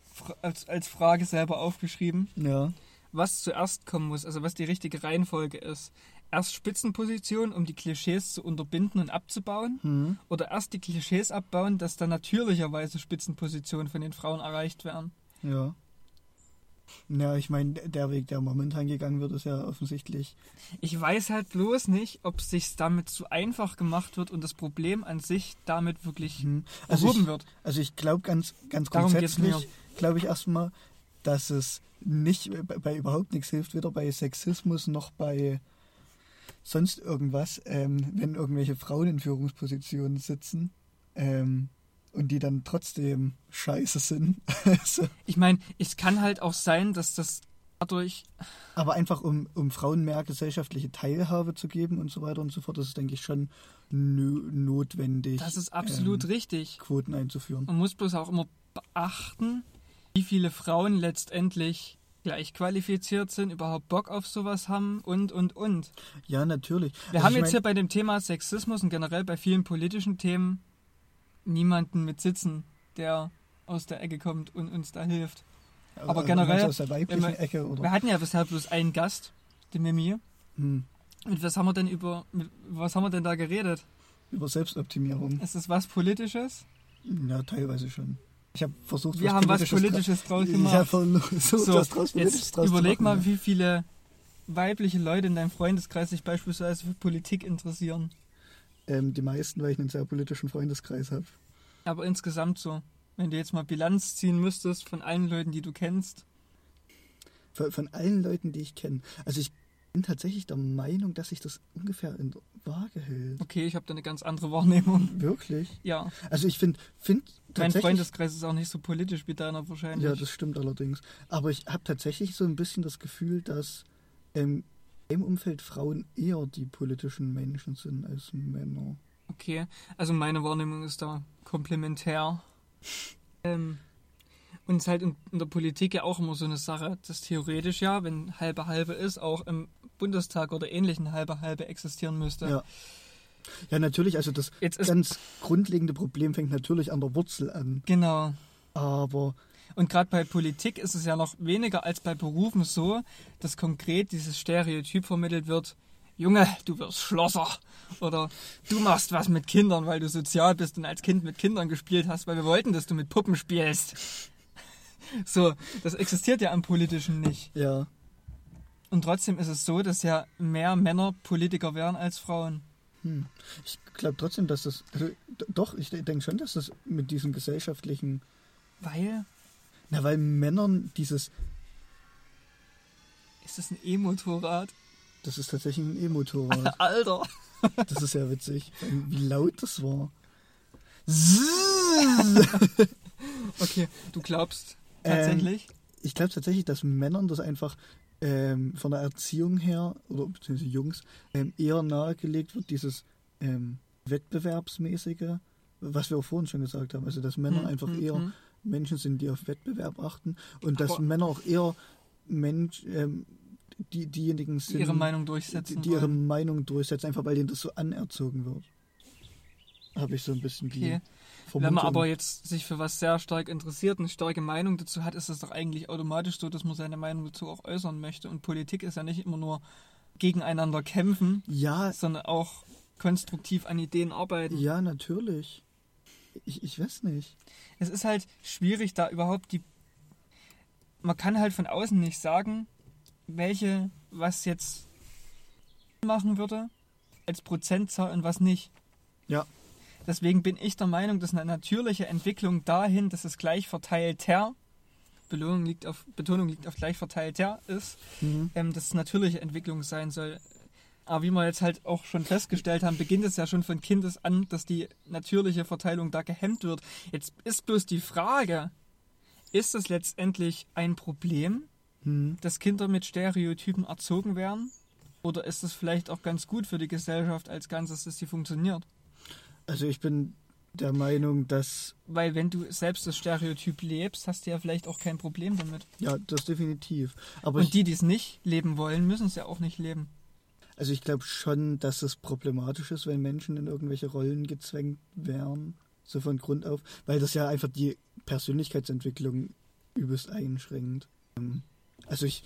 B: als, als Frage selber aufgeschrieben.
A: Ja.
B: Was zuerst kommen muss, also was die richtige Reihenfolge ist. erst Spitzenposition, um die Klischees zu unterbinden und abzubauen?
A: Hm.
B: Oder erst die Klischees abbauen, dass dann natürlicherweise Spitzenpositionen von den Frauen erreicht werden?
A: Ja. Ja, ich meine, der Weg, der momentan gegangen wird, ist ja offensichtlich.
B: Ich weiß halt bloß nicht, ob es sich damit zu einfach gemacht wird und das Problem an sich damit wirklich
A: Hm. Also
B: behoben
A: ich,
B: wird.
A: also ich glaube ganz, ganz
B: Darum
A: grundsätzlich, glaube ich erstmal, dass es nicht bei, bei überhaupt nichts hilft, weder bei Sexismus noch bei sonst irgendwas, ähm, wenn irgendwelche Frauen in Führungspositionen sitzen ähm, und die dann trotzdem scheiße sind. also,
B: Ich meine, es kann halt auch sein, dass das dadurch.
A: aber einfach um, um Frauen mehr gesellschaftliche Teilhabe zu geben und so weiter und so fort, das ist, denke ich, schon notwendig,
B: Das ist absolut
A: ähm,
B: richtig.
A: Quoten einzuführen.
B: Man muss bloß auch immer beachten, wie viele Frauen letztendlich gleich qualifiziert sind, überhaupt Bock auf sowas haben und, und, und.
A: Ja, natürlich.
B: Wir
A: Also
B: haben jetzt
A: mein-
B: hier bei dem Thema Sexismus und generell bei vielen politischen Themen niemanden mit sitzen, der aus der Ecke kommt und uns da hilft. aber
A: also
B: generell,
A: meinst du aus der weiblichen
B: wir-
A: Ecke oder?
B: Wir hatten ja bisher bloß einen Gast, den Mimi.
A: Hm.
B: Und was haben wir denn über, mit- was haben wir denn da geredet?
A: Über Selbstoptimierung.
B: Ist das was Politisches?
A: Ja, teilweise schon. Ich habe versucht,
B: Wir haben was
A: dra-
B: Politisches draus
A: Ich
B: gemacht.
A: habe versucht,
B: So,
A: was draus Politisches
B: jetzt
A: draus
B: überleg mal, wie viele weibliche Leute in deinem Freundeskreis sich beispielsweise für Politik interessieren.
A: Ähm, die meisten, weil ich einen sehr politischen Freundeskreis habe.
B: Aber insgesamt so. Wenn du jetzt mal Bilanz ziehen müsstest von allen Leuten, die du kennst.
A: Von, von allen Leuten, die ich kenne. Also ich bin tatsächlich der Meinung, dass sich das ungefähr in der Waage hält.
B: Okay, ich habe da eine ganz andere Wahrnehmung.
A: Wirklich?
B: Ja,
A: Also ich finde, find
B: mein. Freundeskreis ist auch nicht so politisch wie deiner wahrscheinlich.
A: Ja, das stimmt allerdings. Aber ich habe tatsächlich so ein bisschen das Gefühl, dass ähm, im Umfeld Frauen eher die politischen Menschen sind als Männer.
B: Okay, also meine Wahrnehmung ist da komplementär. Ähm, und es ist halt in, in der Politik ja auch immer so eine Sache, dass theoretisch ja, wenn halbe halbe ist, auch im Bundestag oder ähnlichen halbe halbe existieren müsste.
A: Ja. Ja, natürlich, also das
B: Jetzt
A: ganz grundlegende Problem fängt natürlich an der Wurzel an.
B: genau.
A: Aber
B: Und gerade bei Politik ist es ja noch weniger als bei Berufen so, dass konkret dieses Stereotyp vermittelt wird, Junge, du wirst Schlosser. Oder du machst was mit Kindern, weil du sozial bist und als Kind mit Kindern gespielt hast, weil wir wollten, dass du mit Puppen spielst. So, das existiert ja am Politischen nicht.
A: ja,
B: Und trotzdem ist es so, dass ja mehr Männer Politiker wären als Frauen.
A: hm. ich glaube trotzdem, dass das. Also, doch, ich denke schon, dass das mit diesem gesellschaftlichen.
B: Weil,
A: Na, weil Männern dieses.
B: ist das ein E-Motorrad?
A: Das ist tatsächlich ein E-Motorrad.
B: Alter!
A: Das ist ja witzig. Wie laut das war.
B: Okay, du glaubst
A: Ähm,
B: tatsächlich?
A: Ich glaube tatsächlich, dass Männern das einfach ähm, von der Erziehung her, oder beziehungsweise Jungs, ähm, eher nahegelegt wird, dieses ähm, Wettbewerbsmäßige, was wir auch vorhin schon gesagt haben. Also, dass Männer
B: Hm,
A: einfach
B: hm,
A: eher
B: hm.
A: Menschen sind, die auf Wettbewerb achten und dass
B: Aber-
A: Männer auch eher Mensch, ähm, die, diejenigen sind,
B: ihre Meinung
A: die,
B: durchsetzen.
A: die ihre
B: wollen.
A: Meinung durchsetzen, einfach weil denen das so anerzogen wird. Habe ich so ein bisschen die
B: Okay.
A: Vermutung.
B: Wenn man aber jetzt sich für was sehr stark interessiert, eine starke Meinung dazu hat, ist es doch eigentlich automatisch so, dass man seine Meinung dazu auch äußern möchte. Und Politik ist ja nicht immer nur gegeneinander kämpfen,
A: ja,
B: sondern auch konstruktiv an Ideen arbeiten.
A: ja, natürlich. Ich, ich weiß nicht.
B: Es ist halt schwierig, da überhaupt die. Man kann halt von außen nicht sagen, welche was jetzt machen würde als Prozentzahl und was nicht.
A: Ja.
B: Deswegen bin ich der Meinung, dass eine natürliche Entwicklung dahin, dass es gleich verteilter, Belohnung liegt auf, Betonung liegt auf gleich verteilter ist,
A: Mhm.
B: ähm, dass es natürliche Entwicklung sein soll. Aber wie wir jetzt halt auch schon festgestellt haben, beginnt es ja schon von Kindes an, dass die natürliche Verteilung da gehemmt wird. Jetzt ist bloß die Frage, ist es letztendlich ein Problem,
A: Mhm.
B: dass Kinder mit Stereotypen erzogen werden? Oder ist es vielleicht auch ganz gut für die Gesellschaft als Ganzes, dass sie funktioniert?
A: Also ich bin der Meinung, dass,
B: Weil wenn du selbst das Stereotyp lebst, hast du ja vielleicht auch kein Problem damit.
A: ja, das definitiv. Aber
B: Und die, die es nicht leben wollen, müssen es ja auch nicht leben.
A: Also ich glaube schon, dass es problematisch ist, wenn Menschen in irgendwelche Rollen gezwängt werden, so von Grund auf, weil das ja einfach die Persönlichkeitsentwicklung übelst einschränkt. Ähm, Also ich,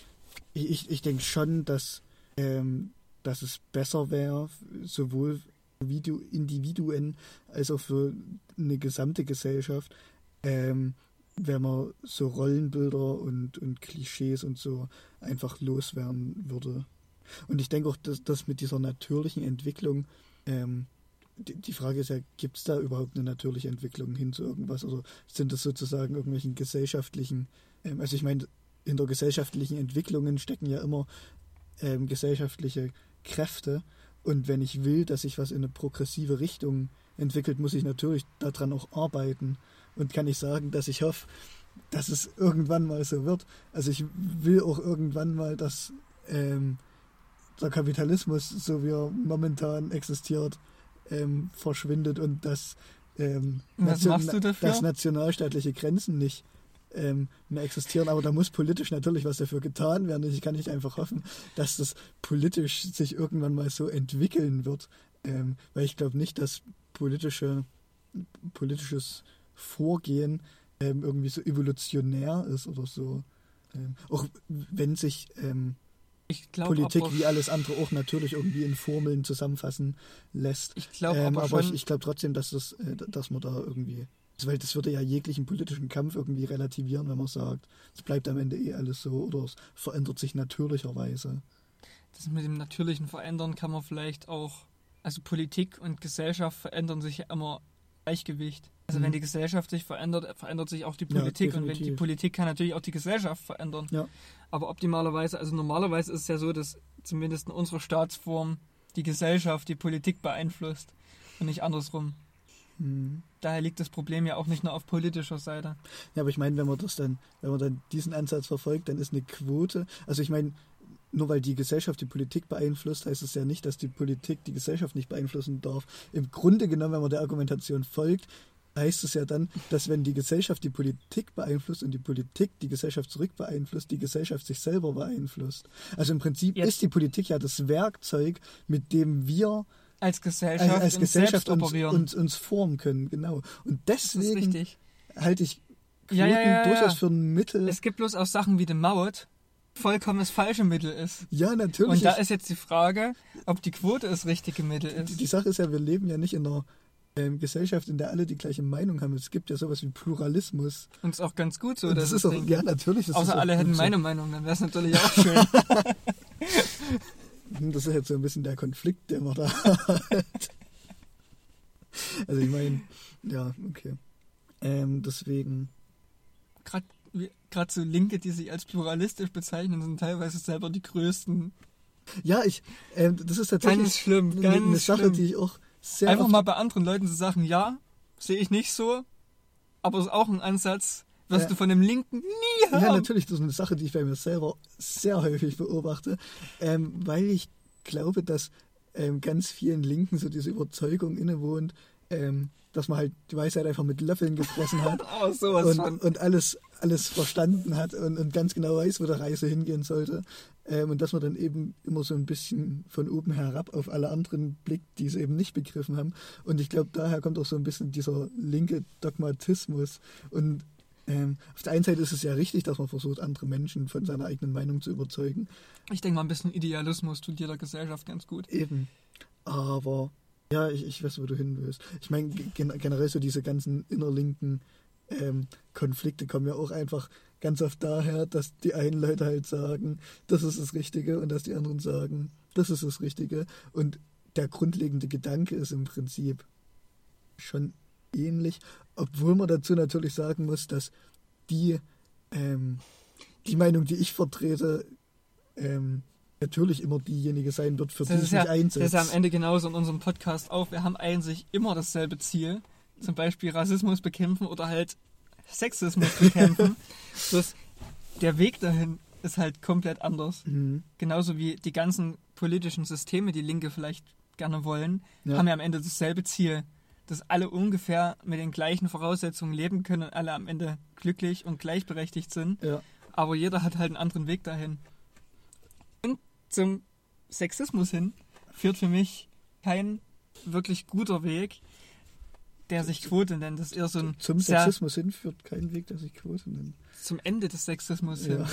A: ich, ich denke schon, dass ähm, dass es besser wäre, sowohl für Individuen als auch für eine gesamte Gesellschaft, ähm, wenn man so Rollenbilder und, und Klischees und so einfach loswerden würde. Und ich denke auch, dass das mit dieser natürlichen Entwicklung, ähm, die, die, Frage ist ja, gibt es da überhaupt eine natürliche Entwicklung hin zu irgendwas? Oder sind das sozusagen irgendwelchen gesellschaftlichen, ähm, also ich meine, hinter gesellschaftlichen Entwicklungen stecken ja immer ähm, gesellschaftliche Kräfte. Und wenn ich will, dass sich was in eine progressive Richtung entwickelt, muss ich natürlich daran auch arbeiten. Und kann ich sagen, dass ich hoffe, dass es irgendwann mal so wird. Also ich will auch irgendwann mal, dass ähm, der Kapitalismus, so wie er momentan existiert, ähm, verschwindet und dass, ähm,
B: nation
A: dass nationalstaatliche Grenzen nicht ähm, mehr existieren. Aber da muss politisch natürlich was dafür getan werden. Ich kann nicht einfach hoffen, dass das politisch sich irgendwann mal so entwickeln wird. Ähm, weil ich glaube nicht, dass politische, politisches Vorgehen ähm, irgendwie so evolutionär ist oder so. Ähm, auch wenn sich ähm, glaub, Politik wie alles andere auch natürlich irgendwie in Formeln zusammenfassen lässt.
B: Ich glaube
A: ähm,
B: aber,
A: aber ich, ich glaube trotzdem, dass, das, äh, dass man da irgendwie weil das würde ja jeglichen politischen Kampf irgendwie relativieren, wenn man sagt, es bleibt am Ende eh alles so oder es verändert sich natürlicherweise.
B: Das mit dem natürlichen Verändern kann man vielleicht auch, also Politik und Gesellschaft verändern sich ja immer Gleichgewicht. Also mhm. wenn die Gesellschaft sich verändert, verändert sich auch die Politik ja, und wenn die Politik kann natürlich auch die Gesellschaft verändern.
A: Ja.
B: Aber optimalerweise, also normalerweise ist es ja so, dass zumindest in unserer Staatsform die Gesellschaft die Politik beeinflusst und nicht andersrum.
A: Mhm.
B: Daher liegt das Problem ja auch nicht nur auf politischer Seite.
A: Ja, aber ich meine, wenn man das dann, wenn man dann diesen Ansatz verfolgt, dann ist eine Quote, also ich meine, nur weil die Gesellschaft die Politik beeinflusst, heißt es ja nicht, dass die Politik die Gesellschaft nicht beeinflussen darf. Im Grunde genommen, wenn man der Argumentation folgt, heißt es ja dann, dass wenn die Gesellschaft die Politik beeinflusst und die Politik die Gesellschaft zurück beeinflusst, die Gesellschaft sich selber beeinflusst. Also im Prinzip Jetzt. ist die Politik ja das Werkzeug, mit dem wir
B: als Gesellschaft, als,
A: als Gesellschaft uns, uns, uns, formen können, genau. Und deswegen halte ich Quoten ja, ja, ja, durchaus für ein Mittel.
B: Es gibt bloß auch Sachen wie den Maut, vollkommen das falsche Mittel ist.
A: Ja, natürlich.
B: Und da ist jetzt die Frage, ob die Quote das richtige Mittel ist.
A: Die, die Sache ist ja, wir leben ja nicht in einer ähm, Gesellschaft, in der alle die gleiche Meinung haben. Es gibt ja sowas wie Pluralismus.
B: Und ist auch ganz gut so.
A: Das ist auch, ja, natürlich. Ist
B: Außer alle hätten meine so. Meinung, dann wäre es natürlich auch schön.
A: Das ist jetzt so ein bisschen der Konflikt, der man da hat. Also ich meine, ja, okay. Ähm, deswegen.
B: Gerade so Linke, die sich als pluralistisch bezeichnen, sind teilweise selber die größten.
A: Ja, ich, ähm, das ist tatsächlich
B: ganz schlimm, ganz
A: eine Sache,
B: schlimm.
A: die ich auch sehr.
B: Einfach mal bei anderen Leuten zu sagen, ja, sehe ich nicht so, aber es ist auch ein Ansatz, was ja. du von dem Linken nie
A: hörst. Ja, natürlich, das ist eine Sache, die ich bei mir selber sehr häufig beobachte, ähm, weil ich glaube, dass ähm, ganz vielen Linken so diese Überzeugung innewohnt, ähm, dass man halt die Weisheit einfach mit Löffeln gefressen hat
B: oh,
A: sowas und, und, alles, alles verstanden hat und, und, ganz genau weiß, wo der Reise hingehen sollte. Ähm, und dass man dann eben immer so ein bisschen von oben herab auf alle anderen blickt, die es eben nicht begriffen haben. Und ich glaube, daher kommt auch so ein bisschen dieser linke Dogmatismus. Und ähm, auf der einen Seite ist es ja richtig, dass man versucht, andere Menschen von seiner eigenen Meinung zu überzeugen.
B: Ich denke mal, ein bisschen Idealismus tut jeder Gesellschaft ganz gut.
A: Eben. Aber ja, ich, ich weiß, wo du hin willst. Ich meine, generell so diese ganzen innerlinken ähm, Konflikte kommen ja auch einfach ganz oft daher, dass die einen Leute halt sagen, das ist das Richtige und dass die anderen sagen, das ist das Richtige. Und der grundlegende Gedanke ist im Prinzip schon ähnlich, obwohl man dazu natürlich sagen muss, dass die, ähm, die Meinung, die ich vertrete, ähm, natürlich immer diejenige sein wird, für das die sich ja, einsetzt.
B: Das ist ja am Ende genauso in unserem Podcast auch. Wir haben eigentlich immer dasselbe Ziel. Zum Beispiel Rassismus bekämpfen oder halt Sexismus bekämpfen. Bloß der Weg dahin ist halt komplett anders.
A: Mhm.
B: Genauso wie die ganzen politischen Systeme, die Linke vielleicht gerne wollen, ja. haben ja am Ende dasselbe Ziel dass alle ungefähr mit den gleichen Voraussetzungen leben können und alle am Ende glücklich und gleichberechtigt sind.
A: Ja.
B: Aber jeder hat halt einen anderen Weg dahin. Zum Sexismus hin führt für mich kein wirklich guter Weg, der sich Quote nennt. Das ist eher so ein
A: zum Sexismus hin führt kein Weg, der sich Quote nennt.
B: Zum Ende des Sexismus ja. hin.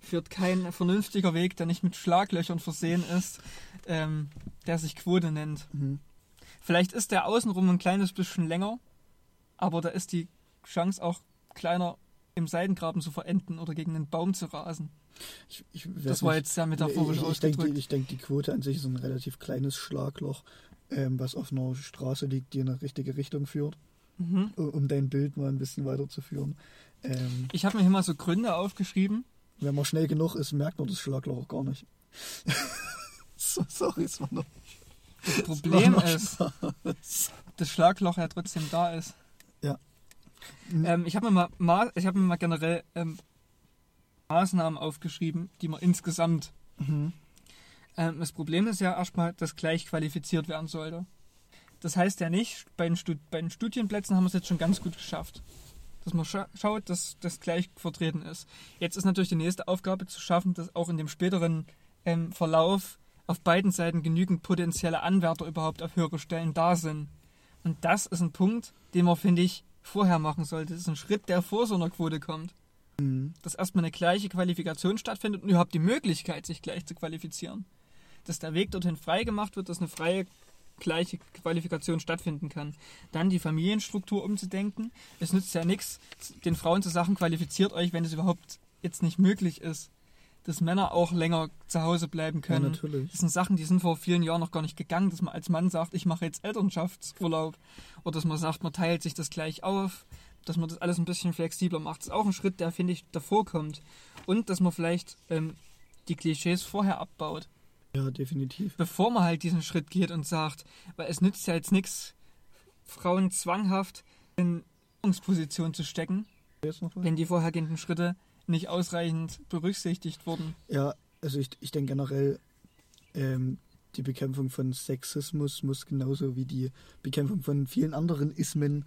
B: führt kein vernünftiger Weg, der nicht mit Schlaglöchern versehen ist, ähm, der sich Quote nennt.
A: Mhm.
B: Vielleicht ist der außenrum ein kleines bisschen länger, aber da ist die Chance auch kleiner, im Seidengraben zu verenden oder gegen einen Baum zu rasen.
A: Ich, ich
B: Das war jetzt sehr metaphorisch
A: ich, ich denke,
B: ausgedrückt.
A: die, ich denke, die Quote an sich ist ein relativ kleines Schlagloch, ähm, was auf einer Straße liegt, die in eine richtige Richtung führt,
B: Mhm.
A: um, dein Bild mal ein bisschen weiterzuführen. Ähm,
B: Ich habe mir hier mal so Gründe aufgeschrieben.
A: wenn man schnell genug ist, merkt man das Schlagloch auch gar nicht. so, sorry, es war noch,
B: Das Problem
A: war noch
B: ist, das Schlagloch ja trotzdem da ist.
A: Mhm.
B: Ähm, ich habe mir, mal, ich mir mal generell ähm, Maßnahmen aufgeschrieben, die man insgesamt.
A: Mhm.
B: Ähm, das Problem ist ja erstmal, dass gleich qualifiziert werden sollte. Das heißt ja nicht, bei den, Stud bei den Studienplätzen haben wir es jetzt schon ganz gut geschafft. Dass man scha schaut, dass das gleich vertreten ist. Jetzt ist natürlich die nächste Aufgabe zu schaffen, dass auch in dem späteren ähm, Verlauf auf beiden Seiten genügend potenzielle Anwärter überhaupt auf höhere Stellen da sind. Und das ist ein Punkt, den man, finde ich, vorher machen sollte. Das ist ein Schritt, der vor so einer Quote kommt.
A: Mhm.
B: Dass erstmal eine gleiche Qualifikation stattfindet und überhaupt die Möglichkeit, sich gleich zu qualifizieren. Dass der Weg dorthin frei gemacht wird, dass eine freie gleiche Qualifikation stattfinden kann. Dann die Familienstruktur umzudenken. Es nützt ja nichts, den Frauen zu sagen, qualifiziert euch, wenn es überhaupt jetzt nicht möglich ist. Dass Männer auch länger zu Hause bleiben
A: Ja,
B: können.
A: natürlich.
B: Das sind Sachen, die sind vor vielen Jahren noch gar nicht gegangen, dass man als Mann sagt, ich mache jetzt Elternschaftsurlaub. Oder dass man sagt, man teilt sich das gleich auf. Dass man das alles ein bisschen flexibler macht. Das ist auch ein Schritt, der, finde ich, davor kommt. Und dass man vielleicht ähm, die Klischees vorher abbaut.
A: Ja, definitiv.
B: Bevor man halt diesen Schritt geht und sagt, weil es nützt ja jetzt nichts, Frauen zwanghaft in Führungsposition zu stecken, wenn die vorhergehenden Schritte nicht ausreichend berücksichtigt wurden.
A: Ja, also ich, ich denke generell, ähm, die Bekämpfung von Sexismus muss genauso wie die Bekämpfung von vielen anderen Ismen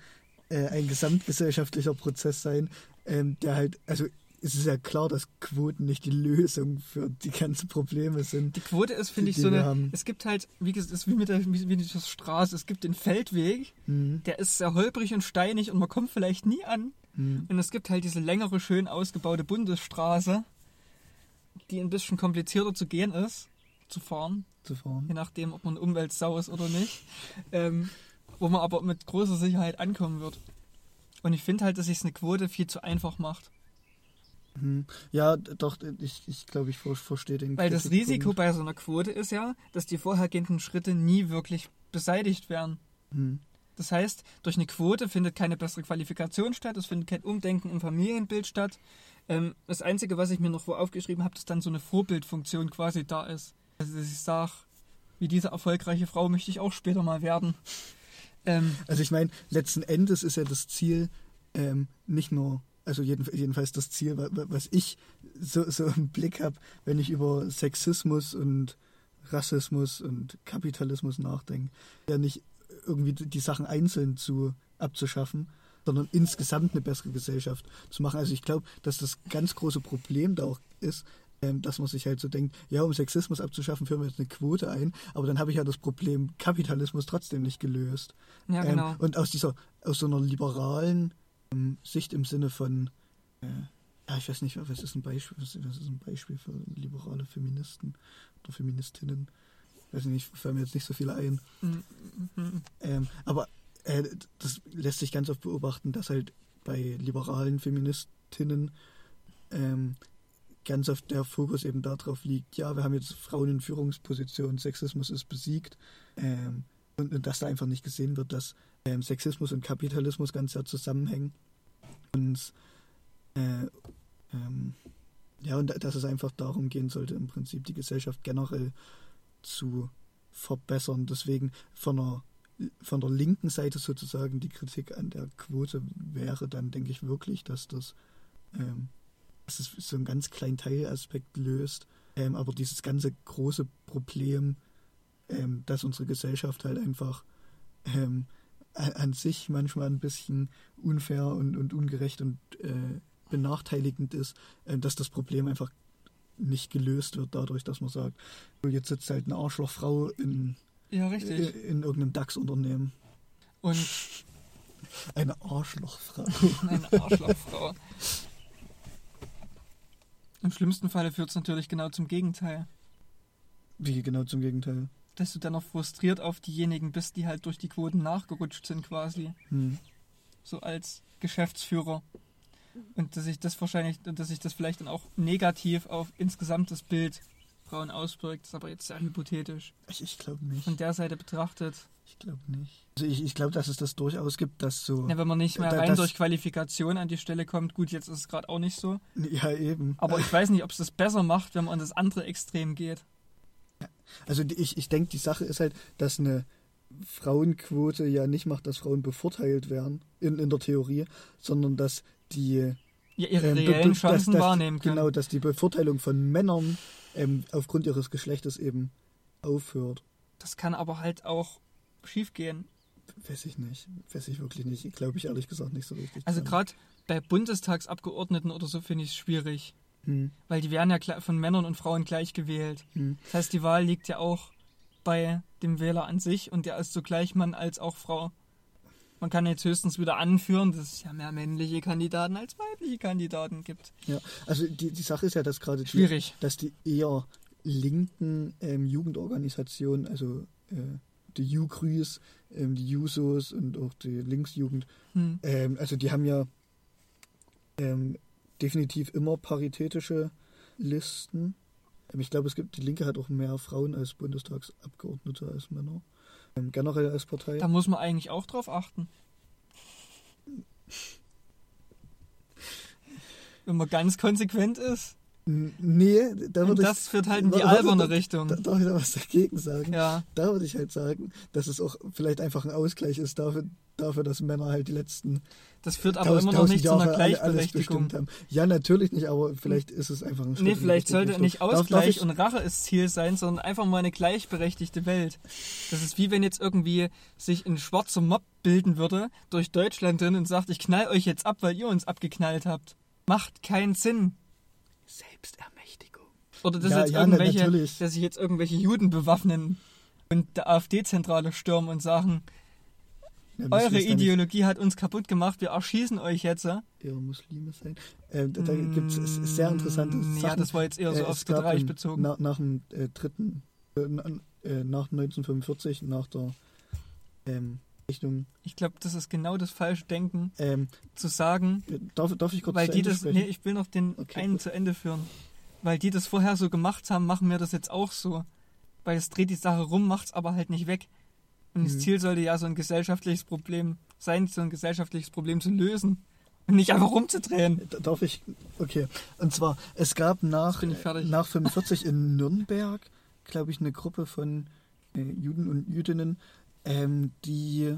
A: äh, ein gesamtgesellschaftlicher Prozess sein, ähm, der halt, also es ist ja klar, dass Quoten nicht die Lösung für die ganzen Probleme sind.
B: Die Quote ist, finde ich, so eine.
A: haben.
B: Es gibt halt, wie gesagt, es ist wie mit der, wie, wie mit der Straße. Es gibt den Feldweg,
A: Mhm.
B: der ist sehr holprig und steinig und man kommt vielleicht nie an.
A: Mhm.
B: Und es gibt halt diese längere, schön ausgebaute Bundesstraße, die ein bisschen komplizierter zu gehen ist, zu fahren,
A: Zu fahren.
B: je nachdem, ob man Umweltsau ist oder nicht, ähm, wo man aber mit großer Sicherheit ankommen wird. Und ich finde halt, dass sich eine Quote viel zu einfach macht.
A: Mhm. Ja, doch, ich, ich glaube, ich ver- verstehe den
B: Weil das. Risiko bei so einer Quote ist ja, dass die vorhergehenden Schritte nie wirklich beseitigt werden.
A: Mhm.
B: Das heißt, durch eine Quote findet keine bessere Qualifikation statt, es findet kein Umdenken im Familienbild statt. Ähm, das Einzige, was ich mir noch vor aufgeschrieben habe, dass dann so eine Vorbildfunktion quasi da ist. Also, dass ich sage, wie diese erfolgreiche Frau möchte ich auch später mal werden. Ähm,
A: Also ich meine, letzten Endes ist ja das Ziel ähm, nicht nur, also jeden, jedenfalls das Ziel, wa- wa- was ich so, so im Blick habe, wenn ich über Sexismus und Rassismus und Kapitalismus nachdenke, ja nicht irgendwie die die Sachen einzeln zu abzuschaffen, sondern insgesamt eine bessere Gesellschaft zu machen. Also ich glaube, dass das ganz große Problem da auch ist, ähm, dass man sich halt so denkt, ja, um Sexismus abzuschaffen, führen wir jetzt eine Quote ein, aber dann habe ich ja das Problem Kapitalismus trotzdem nicht gelöst.
B: ja, genau.
A: Ähm, und aus dieser, aus so einer liberalen ähm, Sicht im Sinne von, äh, ja, ich weiß nicht, was ist ein Beispiel, was was ist ein Beispiel für liberale Feministen oder Feministinnen? Ich weiß nicht, fallen mir jetzt nicht so viele ein.
B: Mhm, mhm.
A: Ähm, aber äh, das lässt sich ganz oft beobachten, dass halt bei liberalen Feministinnen ähm, ganz oft der Fokus eben darauf liegt, ja, wir haben jetzt Frauen in Führungspositionen, Sexismus ist besiegt. Ähm, und, und dass da einfach nicht gesehen wird, dass ähm, Sexismus und Kapitalismus ganz sehr zusammenhängen. Und äh, ähm, ja, und dass es einfach darum gehen sollte, im Prinzip die Gesellschaft generell zu verbessern. Deswegen von der, von der linken Seite sozusagen die Kritik an der Quote wäre dann, denke ich, wirklich, dass das, ähm, dass es so einen ganz kleinen Teilaspekt löst, ähm, aber dieses ganze große Problem, ähm, dass unsere Gesellschaft halt einfach ähm, an, sich manchmal ein bisschen unfair und, und ungerecht und äh, benachteiligend ist, äh, dass das Problem einfach nicht gelöst wird dadurch, dass man sagt, so, jetzt sitzt halt eine Arschlochfrau in,
B: Ja,
A: in,
B: richtig.
A: in irgendeinem DAX-Unternehmen.
B: Und
A: Eine Arschlochfrau.
B: eine Arschlochfrau. Im schlimmsten Falle führt es natürlich genau zum Gegenteil.
A: Wie genau zum Gegenteil?
B: Dass du dann noch frustriert auf diejenigen bist, die halt durch die Quoten nachgerutscht sind quasi.
A: Hm.
B: So als Geschäftsführer. Und dass sich das wahrscheinlich, dass sich das vielleicht dann auch negativ auf insgesamt das Bild Frauen auswirkt, das ist aber jetzt sehr hypothetisch.
A: Ich, ich glaube nicht.
B: Von der Seite betrachtet.
A: Ich glaube nicht. Also ich, ich glaube, dass es das durchaus gibt, dass so.
B: Ja, wenn man nicht mehr rein
A: das-
B: durch Qualifikation an die Stelle kommt, gut, jetzt ist es gerade auch nicht so.
A: Ja, eben.
B: Aber ich weiß nicht, ob es das besser macht, wenn man an das andere Extrem geht.
A: Also ich, ich denke, die Sache ist halt, dass eine Frauenquote ja nicht macht, dass Frauen bevorteilt werden, in, in der Theorie, sondern dass die
B: Ja, ihre
A: ähm,
B: reellen
A: be-
B: Chancen
A: dass, dass,
B: wahrnehmen können.
A: Genau, dass die Bevorteilung von Männern ähm, aufgrund ihres Geschlechtes eben aufhört.
B: Das kann aber halt auch schiefgehen.
A: Weiß ich nicht. Weiß ich wirklich nicht. Glaube ich ehrlich gesagt nicht so richtig.
B: Also gerade bei Bundestagsabgeordneten oder so finde ich es schwierig.
A: Hm,
B: Weil die werden ja von Männern und Frauen gleich gewählt.
A: hm.
B: Das heißt, die Wahl liegt ja auch bei dem Wähler an sich und der ist zugleich Mann als auch Frau. Man kann jetzt höchstens wieder anführen, dass es ja mehr männliche Kandidaten als weibliche Kandidaten gibt.
A: Ja, also die, die Sache ist ja, dass gerade die,
B: Schwierig.
A: dass die eher linken ähm, Jugendorganisationen, also äh, die Jugrüs, ähm, die Jusos und auch die Linksjugend,
B: Hm.
A: ähm, also die haben ja ähm, definitiv immer paritätische Listen. Ähm, ich glaube, es gibt, die Linke hat auch mehr Frauen als Bundestagsabgeordnete als Männer. Ähm, generell als Partei.
B: Da muss man eigentlich auch drauf achten. Wenn man ganz konsequent ist.
A: Nee, da würde ich.
B: das führt halt in die alberne Richtung.
A: Da, darf ich da was dagegen sagen?
B: Ja,
A: Da würde ich halt sagen, dass es auch vielleicht einfach ein Ausgleich ist dafür, dafür dass Männer halt die letzten
B: das führt aber
A: tausend,
B: immer noch nicht zu einer
A: Jahre alle- alles
B: Gleichberechtigung.
A: Ja, natürlich nicht, aber vielleicht ist es einfach ein Schritt
B: Nee, vielleicht sollte nicht
A: Darf- darf
B: Ausgleich
A: ich-
B: und Rache ist Ziel sein, sondern einfach mal eine gleichberechtigte Welt. Das ist wie wenn jetzt irgendwie sich ein schwarzer Mob bilden würde durch Deutschland hin und sagt, ich knall euch jetzt ab, weil ihr uns abgeknallt habt. Macht keinen Sinn.
A: Selbstermächtigung.
B: Oder dass
A: Ja,
B: jetzt
A: ja,
B: irgendwelche,
A: natürlich.
B: dass sich jetzt irgendwelche Juden bewaffnen und der AfD-Zentrale stürmen und sagen,
A: Ja,
B: eure Ideologie hat uns kaputt gemacht, wir erschießen euch jetzt.
A: eher Muslime sein. Ähm, da da gibt es sehr interessante
B: Mm,
A: Sachen.
B: Ja, das war jetzt eher so
A: Äh,
B: aufs
A: im-
B: bezogen.
A: Na, nach dem äh, dritten, äh, äh, nach 1945, nach der ähm, Richtung.
B: Ich glaube, das ist genau das falsche Denken,
A: Ähm,
B: zu sagen,
A: darf, darf ich kurz
B: weil
A: zu
B: die
A: Ende
B: das,
A: sprechen?
B: nee, ich will noch den
A: Okay,
B: einen
A: gut.
B: zu Ende führen. Weil die das vorher so gemacht haben, machen wir das jetzt auch so. Weil es dreht die Sache rum, macht's aber halt nicht weg. Und das
A: Mhm.
B: Ziel sollte ja so ein gesellschaftliches Problem sein, so ein gesellschaftliches Problem zu lösen. Und nicht einfach rumzudrehen.
A: D- Darf ich? Okay. Und zwar, es gab nach, nach 45 in Nürnberg, glaube ich, eine Gruppe von äh, Juden und Jüdinnen, ähm, die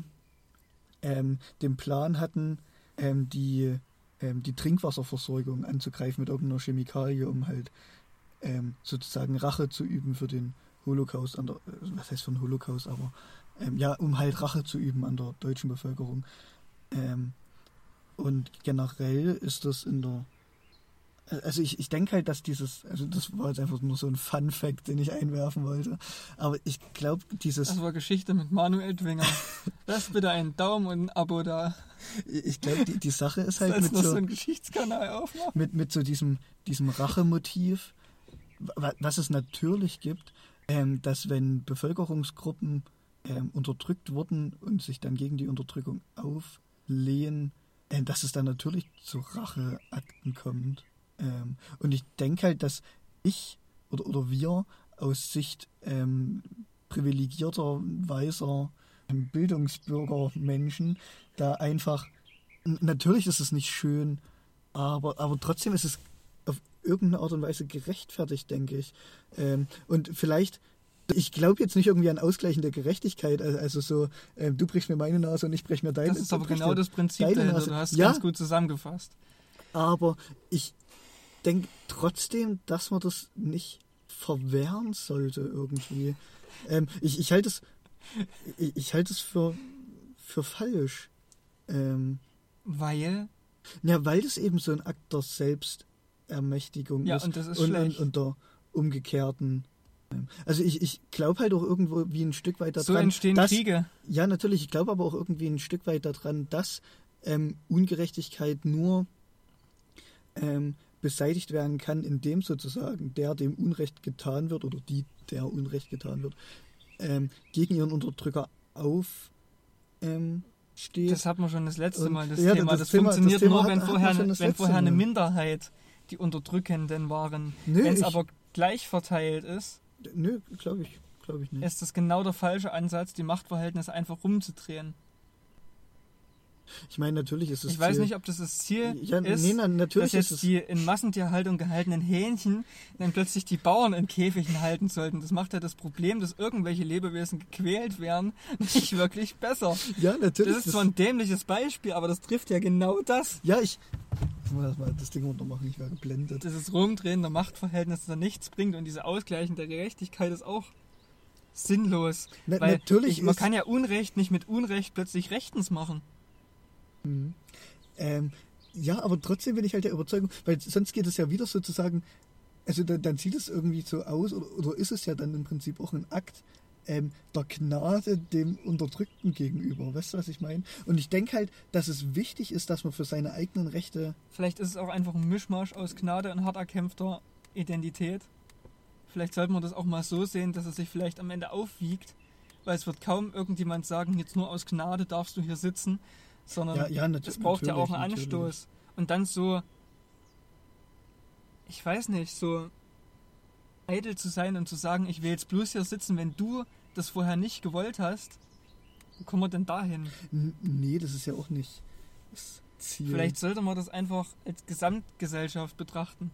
A: ähm, den Plan hatten, ähm, die, ähm, die Trinkwasserversorgung anzugreifen mit irgendeiner Chemikalie, um halt ähm, sozusagen Rache zu üben für den Holocaust, an der, äh, was heißt für den Holocaust, aber ähm, ja, um halt Rache zu üben an der deutschen Bevölkerung. Und generell ist das in der. Also ich, ich denke halt, dass dieses, also das war jetzt einfach nur so ein Fun Fact, den ich einwerfen wollte. Aber ich glaube, dieses,
B: Das war Geschichte mit Manuel Dwinger. Lasst bitte einen Daumen und ein Abo da.
A: ich glaube, die, die Sache ist halt mit so,
B: so einen Geschichtskanal aufmachen.
A: mit, mit so diesem, diesem Rachemotiv, wa- was es natürlich gibt, ähm, dass wenn Bevölkerungsgruppen ähm, unterdrückt wurden und sich dann gegen die Unterdrückung auflehnen, äh, dass es dann natürlich zu Racheakten kommt. Ähm, und ich denke halt, dass ich oder, oder wir aus Sicht ähm, privilegierter, weißer ähm, Bildungsbürger Menschen da einfach, natürlich ist es nicht schön, aber, aber trotzdem ist es auf irgendeine Art und Weise gerechtfertigt, denke ich. Ähm, und vielleicht, ich glaube jetzt nicht irgendwie an ausgleichende Gerechtigkeit, also, also so, ähm, du brichst mir meine Nase und ich brech mir deine.
B: Das ist aber genau das Prinzip dahinter.
A: Nase.
B: Du hast es
A: ja,
B: ganz gut zusammengefasst.
A: aber ich denke trotzdem, dass man das nicht verwehren sollte irgendwie. Ähm, ich, ich halte es, ich, ich halte es für, für falsch. Ähm,
B: Weil,
A: ja, weil das eben so ein Akt der Selbstermächtigung
B: Ja,
A: ist.
B: und das ist
A: und,
B: schlecht.
A: Und, und der umgekehrten. ähm, Also ich, ich glaube halt auch irgendwo wie ein Stück weit daran,
B: so entstehen
A: dass,
B: Kriege.
A: Ja, natürlich. Ich glaube aber auch irgendwie ein Stück weit daran, dass ähm, Ungerechtigkeit nur ähm, beseitigt werden kann, indem sozusagen der dem Unrecht getan wird oder die, der Unrecht getan wird, ähm, gegen ihren Unterdrücker auf ähm, steht.
B: Das hat man schon das letzte
A: Und-
B: Mal, das
A: ja,
B: Thema.
A: das
B: Das,
A: Thema-
B: funktioniert
A: das Thema
B: nur, wenn
A: hat- hat
B: vorher,
A: das
B: wenn vorher eine. Minderheit die Unterdrückenden waren. Wenn es aber gleich verteilt ist,
A: Nö, glaube ich, glaube ich nicht.
B: ist das genau der falsche Ansatz, die Machtverhältnisse einfach rumzudrehen.
A: Ich meine, natürlich ist es
B: Ich weiß
A: Ziel-
B: nicht, ob das das Ziel
A: Ja,
B: ist,
A: nee, na, natürlich
B: dass jetzt die in Massentierhaltung gehaltenen Hähnchen dann plötzlich die Bauern in Käfigen halten sollten. Das macht ja das Problem, dass irgendwelche Lebewesen gequält werden, nicht wirklich besser.
A: ja, natürlich.
B: Das ist zwar ein dämliches Beispiel, aber das trifft ja genau das.
A: ja, ich. Ich muss erstmal das Ding runtermachen, ich war geblendet.
B: Das ist Rumdrehen der Machtverhältnisse, das nichts bringt und diese Ausgleichen der Gerechtigkeit ist auch sinnlos.
A: Na, natürlich
B: ich, man kann ja Unrecht nicht mit Unrecht plötzlich rechtens machen.
A: Mhm. Ähm, ja, aber trotzdem bin ich halt der Überzeugung, weil sonst geht es ja wieder sozusagen, also dann, dann sieht es irgendwie so aus, oder, oder ist es ja dann im Prinzip auch ein Akt ähm, der Gnade dem Unterdrückten gegenüber. Weißt du, was ich meine? Und ich denke halt, dass es wichtig ist, dass man für seine eigenen Rechte.
B: Vielleicht ist es auch einfach ein Mischmasch aus Gnade und hart erkämpfter Identität. Vielleicht sollte man das auch mal so sehen, dass es sich vielleicht am Ende aufwiegt, weil es wird kaum irgendjemand sagen, jetzt nur aus Gnade darfst du hier sitzen, sondern
A: Ja, ja,
B: es braucht ja auch einen
A: natürlich,
B: Anstoß. Und dann so, ich weiß nicht, so eitel zu sein und zu sagen, ich will jetzt bloß hier sitzen, wenn du das vorher nicht gewollt hast. Wo kommen wir denn dahin?
A: N- Nee, das ist ja auch nicht das Ziel.
B: Vielleicht sollte man das einfach als Gesamtgesellschaft betrachten.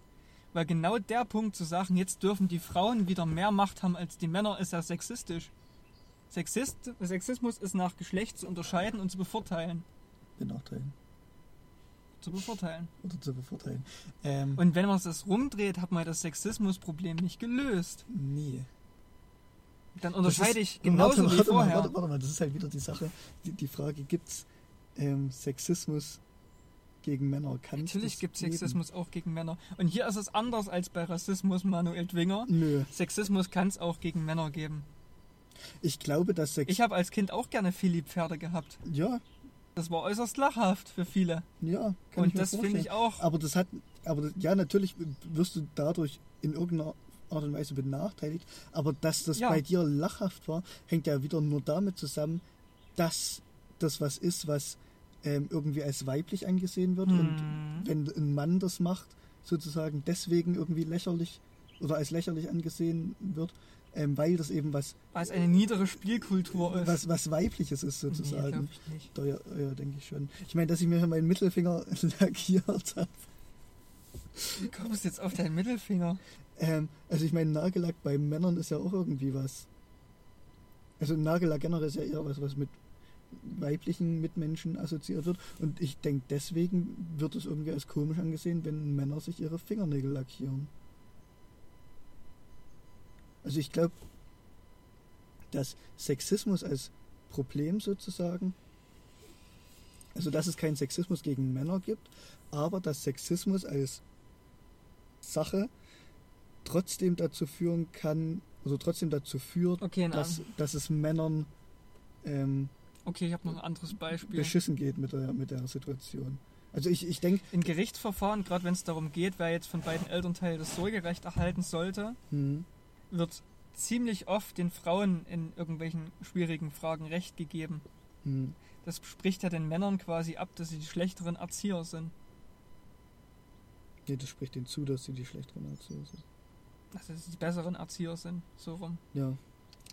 B: Weil genau der Punkt zu sagen, jetzt dürfen die Frauen wieder mehr Macht haben als die Männer, ist ja sexistisch. Sexist, Sexismus ist nach Geschlecht zu unterscheiden und zu bevorteilen.
A: Benachteiligen
B: Zu bevorteilen.
A: oder zu bevorteilen. Ähm,
B: Und wenn man das rumdreht, hat man das Sexismusproblem nicht gelöst.
A: nee.
B: Dann unterscheide
A: ist-
B: ich genauso
A: warte,
B: wie
A: warte
B: vorher.
A: Mal, warte, warte mal, das ist halt wieder die Sache, die, die Frage, gibt es ähm, Sexismus gegen Männer? Kann
B: Natürlich gibt es? Sexismus auch gegen Männer. Und hier ist es anders als bei Rassismus, Manuel Dwinger.
A: Nö,
B: Sexismus kann es auch gegen Männer geben.
A: ich glaube, dass Sex...
B: Ich habe als Kind auch gerne Philipp-Pferde gehabt.
A: ja,
B: Das war äußerst lachhaft für viele.
A: ja, kann
B: Und
A: ich
B: das finde ich auch.
A: Aber das hat, aber ja, natürlich wirst du dadurch in irgendeiner Art und Weise benachteiligt. Aber dass das
B: Ja.
A: bei dir lachhaft war, hängt ja wieder nur damit zusammen, dass das was ist, was ähm, irgendwie als weiblich angesehen wird. Und
B: Hm.
A: wenn ein Mann das macht, sozusagen deswegen irgendwie lächerlich oder als lächerlich angesehen wird, ähm, weil das eben was,
B: Weil es eine niedere Spielkultur ist.
A: was, was weibliches ist
B: nee,
A: sozusagen.
B: glaube ich nicht.
A: Ja, ja denke ich schon. Ich meine, dass ich mir hier meinen Mittelfinger lackiert habe.
B: Wie kommst du jetzt auf deinen Mittelfinger?
A: Ähm, also ich meine, Nagellack bei Männern ist ja auch irgendwie was. Also Nagellack generell ist ja eher was, was mit weiblichen Mitmenschen assoziiert wird. Und ich denke, deswegen wird es irgendwie als komisch angesehen, wenn Männer sich ihre Fingernägel lackieren. Also ich glaube, dass Sexismus als Problem sozusagen, also dass es keinen Sexismus gegen Männer gibt, aber dass Sexismus als Sache trotzdem dazu führen kann, also trotzdem dazu führt,
B: Okay,
A: dass, dass es Männern ähm,
B: okay, ich habe noch ein anderes Beispiel.
A: beschissen geht mit der, mit der Situation. Also ich, ich denke,
B: In Gerichtsverfahren, gerade wenn es darum geht, wer jetzt von beiden Elternteilen das Sorgerecht erhalten sollte,
A: hm,
B: wird ziemlich oft den Frauen in irgendwelchen schwierigen Fragen Recht gegeben.
A: hm,
B: Das spricht ja den Männern quasi ab, dass sie die schlechteren Erzieher sind.
A: nee, das spricht denen zu, dass sie die schlechteren Erzieher sind.
B: Also dass sie die besseren Erzieher sind, so rum.
A: Ja,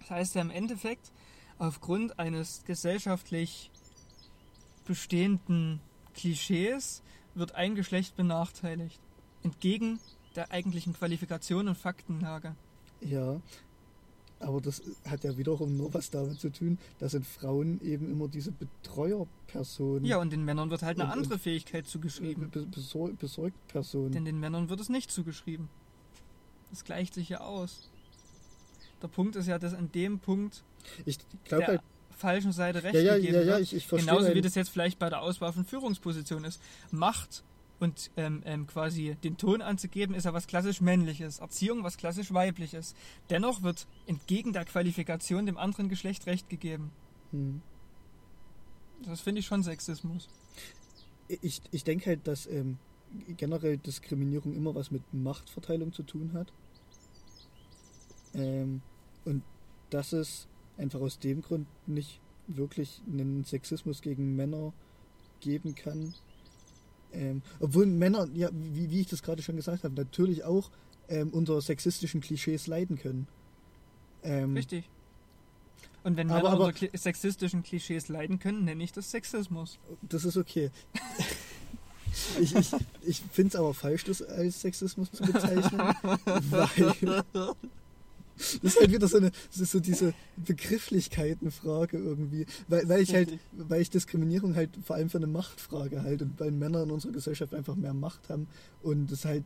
B: Das heißt ja im Endeffekt, aufgrund eines gesellschaftlich bestehenden Klischees wird ein Geschlecht benachteiligt. Entgegen der eigentlichen Qualifikation und Faktenlage.
A: Ja. Aber das hat ja wiederum nur was damit zu tun, dass in Frauen eben immer diese Betreuerperson,
B: Ja, und den Männern wird halt eine
A: Und-
B: andere Fähigkeit zugeschrieben.
A: be besor besorgt Person.
B: Denn den Männern wird es nicht zugeschrieben. Das gleicht sich ja aus. Der Punkt ist ja, dass an dem Punkt
A: Ich glaube
B: der
A: halt,
B: falschen Seite Recht
A: ja, ja,
B: gegeben
A: ja, ja,
B: wird.
A: ich, ich verstehe.
B: Genauso wie
A: halt-
B: das jetzt vielleicht bei der Auswahl von Führungspositionen ist. Macht und ähm, ähm, quasi den Ton anzugeben, ist ja was klassisch männliches. Erziehung was klassisch weibliches. Dennoch wird entgegen der Qualifikation dem anderen Geschlecht Recht gegeben.
A: Hm.
B: Das finde ich schon Sexismus.
A: ich, ich denke halt, dass ähm, generell Diskriminierung immer was mit Machtverteilung zu tun hat. Ähm, und dass es einfach aus dem Grund nicht wirklich einen Sexismus gegen Männer geben kann. Ähm, obwohl Männer, ja, wie, wie ich das gerade schon gesagt habe, natürlich auch ähm, unter sexistischen Klischees leiden können. Ähm,
B: Richtig. Und wenn Männer aber, unter sexistischen Klischees leiden können, nenne ich das Sexismus.
A: Das ist okay. ich ich, ich finde es aber falsch, das als Sexismus zu bezeichnen, weil das ist halt wieder so eine, das ist so diese Begrifflichkeitenfrage irgendwie, weil, weil ich halt, weil ich Diskriminierung halt vor allem für eine Machtfrage halte und weil Männer in unserer Gesellschaft einfach mehr Macht haben und es halt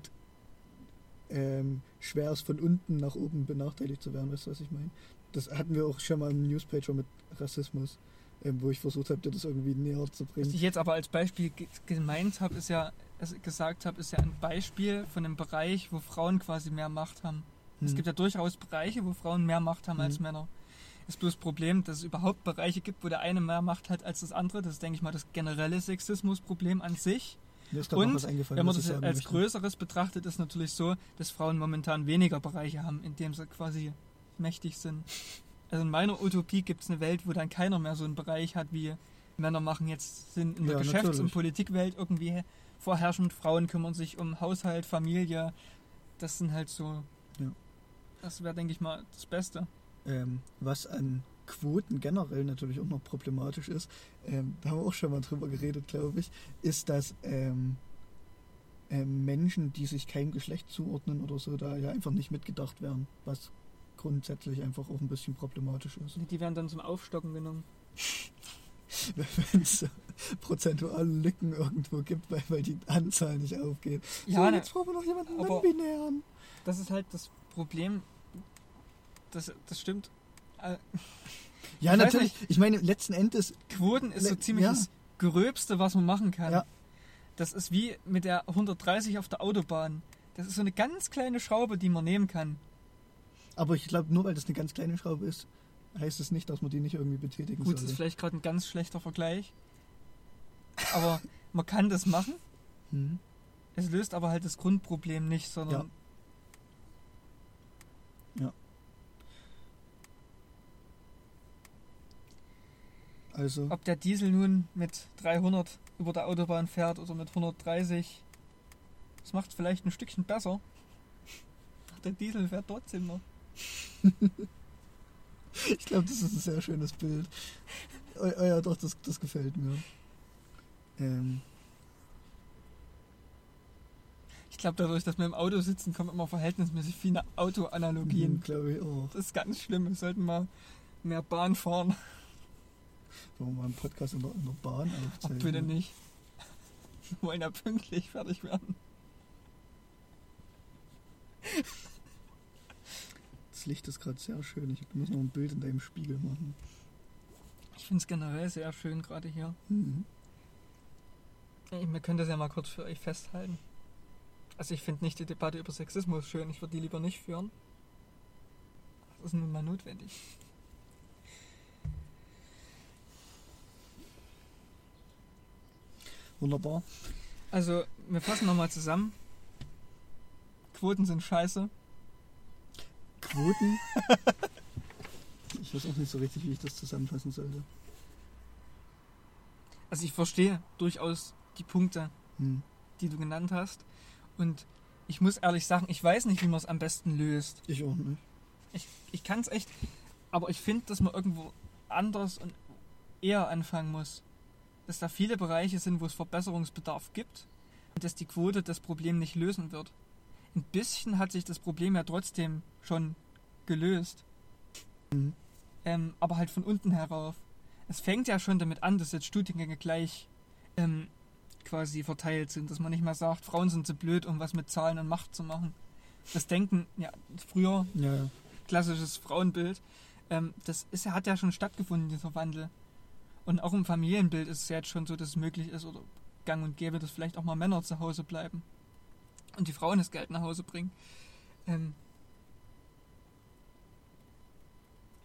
A: ähm, schwer ist, von unten nach oben benachteiligt zu werden, weißt du, was ich meine? Das hatten wir auch schon mal im Newspager mit Rassismus, ähm, wo ich versucht habe, dir das irgendwie näher zu bringen.
B: Was ich jetzt aber als Beispiel gemeint habe, ist ja, also gesagt habe, ist ja ein Beispiel von einem Bereich, wo Frauen quasi mehr Macht haben. Hm. Es gibt ja durchaus Bereiche, wo Frauen mehr Macht haben hm. als Männer. Ist bloß das Problem, dass es überhaupt Bereiche gibt, wo der eine mehr Macht hat als das andere. Das ist, denke ich mal, das generelle Sexismusproblem an sich. Und wenn man das als möchte. Größeres betrachtet, ist natürlich so, dass Frauen momentan weniger Bereiche haben, in denen sie quasi mächtig sind. Also in meiner Utopie gibt es eine Welt, wo dann keiner mehr so einen Bereich hat, wie Männer machen jetzt sind in der ja, Geschäfts- natürlich. und Politikwelt irgendwie vorherrschend. Frauen kümmern sich um Haushalt, Familie. Das sind halt so ja. Das wäre, denke ich mal, das Beste.
A: Ähm, was an Quoten generell natürlich auch noch problematisch ist, ähm, da haben wir auch schon mal drüber geredet, glaube ich, ist, dass ähm, ähm, Menschen, die sich keinem Geschlecht zuordnen oder so, da ja einfach nicht mitgedacht werden, was grundsätzlich einfach auch ein bisschen problematisch ist.
B: Die werden dann zum Aufstocken genommen.
A: Wenn es prozentuale Lücken irgendwo gibt, weil, weil die Anzahl nicht aufgeht.
B: Ja, so, jetzt brauchen wir noch jemanden non-binären. Das ist halt das Problem, das, das stimmt. Äh,
A: ja, ich natürlich. Ich meine, letzten Endes.
B: Quoten ist so ziemlich ja. das Gröbste, was man machen kann. Ja. Das ist wie mit der 130 auf der Autobahn. Das ist so eine ganz kleine Schraube, die man nehmen kann.
A: Aber ich glaube, nur weil das eine ganz kleine Schraube ist, heißt es das nicht, dass man die nicht irgendwie betätigen
B: Gut, das ist vielleicht gerade ein ganz schlechter Vergleich. Aber man kann das machen. Hm. Es löst aber halt das Grundproblem nicht, sondern ja. Also. Ob der Diesel nun mit 300 über der Autobahn fährt oder mit 130, das macht es vielleicht ein Stückchen besser. Der Diesel fährt trotzdem noch.
A: ich glaube, das ist ein sehr schönes Bild. Oh, oh ja, doch, das, das gefällt mir. Ähm.
B: Ich glaube, dadurch, dass wir im Auto sitzen, kommen immer verhältnismäßig viele Autoanalogien.
A: Mhm, glaube ich auch.
B: Das ist ganz schlimm. Wir sollten mal mehr Bahn fahren.
A: Wollen wir mal einen Podcast in der, in der Bahn aufzeichnen?
B: Ach, bitte nicht. Wir wollen ja pünktlich fertig werden.
A: Das Licht ist gerade sehr schön. Ich muss noch ein Bild in deinem Spiegel machen.
B: Ich finde es generell sehr schön gerade hier. Mhm. Wir können das ja mal kurz für euch festhalten. Also ich finde nicht die Debatte über Sexismus schön. Ich würde die lieber nicht führen. Das ist nun mal notwendig.
A: Wunderbar.
B: Also, wir fassen nochmal zusammen. Quoten sind scheiße.
A: Quoten? ich weiß auch nicht so richtig, wie ich das zusammenfassen sollte.
B: Also ich verstehe durchaus die Punkte, hm. die du genannt hast. Und ich muss ehrlich sagen, ich weiß nicht, wie man es am besten löst.
A: Ich auch nicht.
B: Ich, ich kann es echt, aber ich finde, dass man irgendwo anders und eher anfangen muss dass da viele Bereiche sind, wo es Verbesserungsbedarf gibt und dass die Quote das Problem nicht lösen wird. Ein bisschen hat sich das Problem ja trotzdem schon gelöst. Mhm. Ähm, aber halt von unten herauf. Es fängt ja schon damit an, dass jetzt Studiengänge gleich ähm, quasi verteilt sind, dass man nicht mehr sagt, Frauen sind zu blöd, um was mit Zahlen und Macht zu machen. Das Denken, ja, früher, ja, ja. klassisches Frauenbild, ähm, das ist, hat ja schon stattgefunden, dieser Wandel. Und auch im Familienbild ist es jetzt schon so, dass es möglich ist oder gang und gäbe, dass vielleicht auch mal Männer zu Hause bleiben und die Frauen das Geld nach Hause bringen. Ähm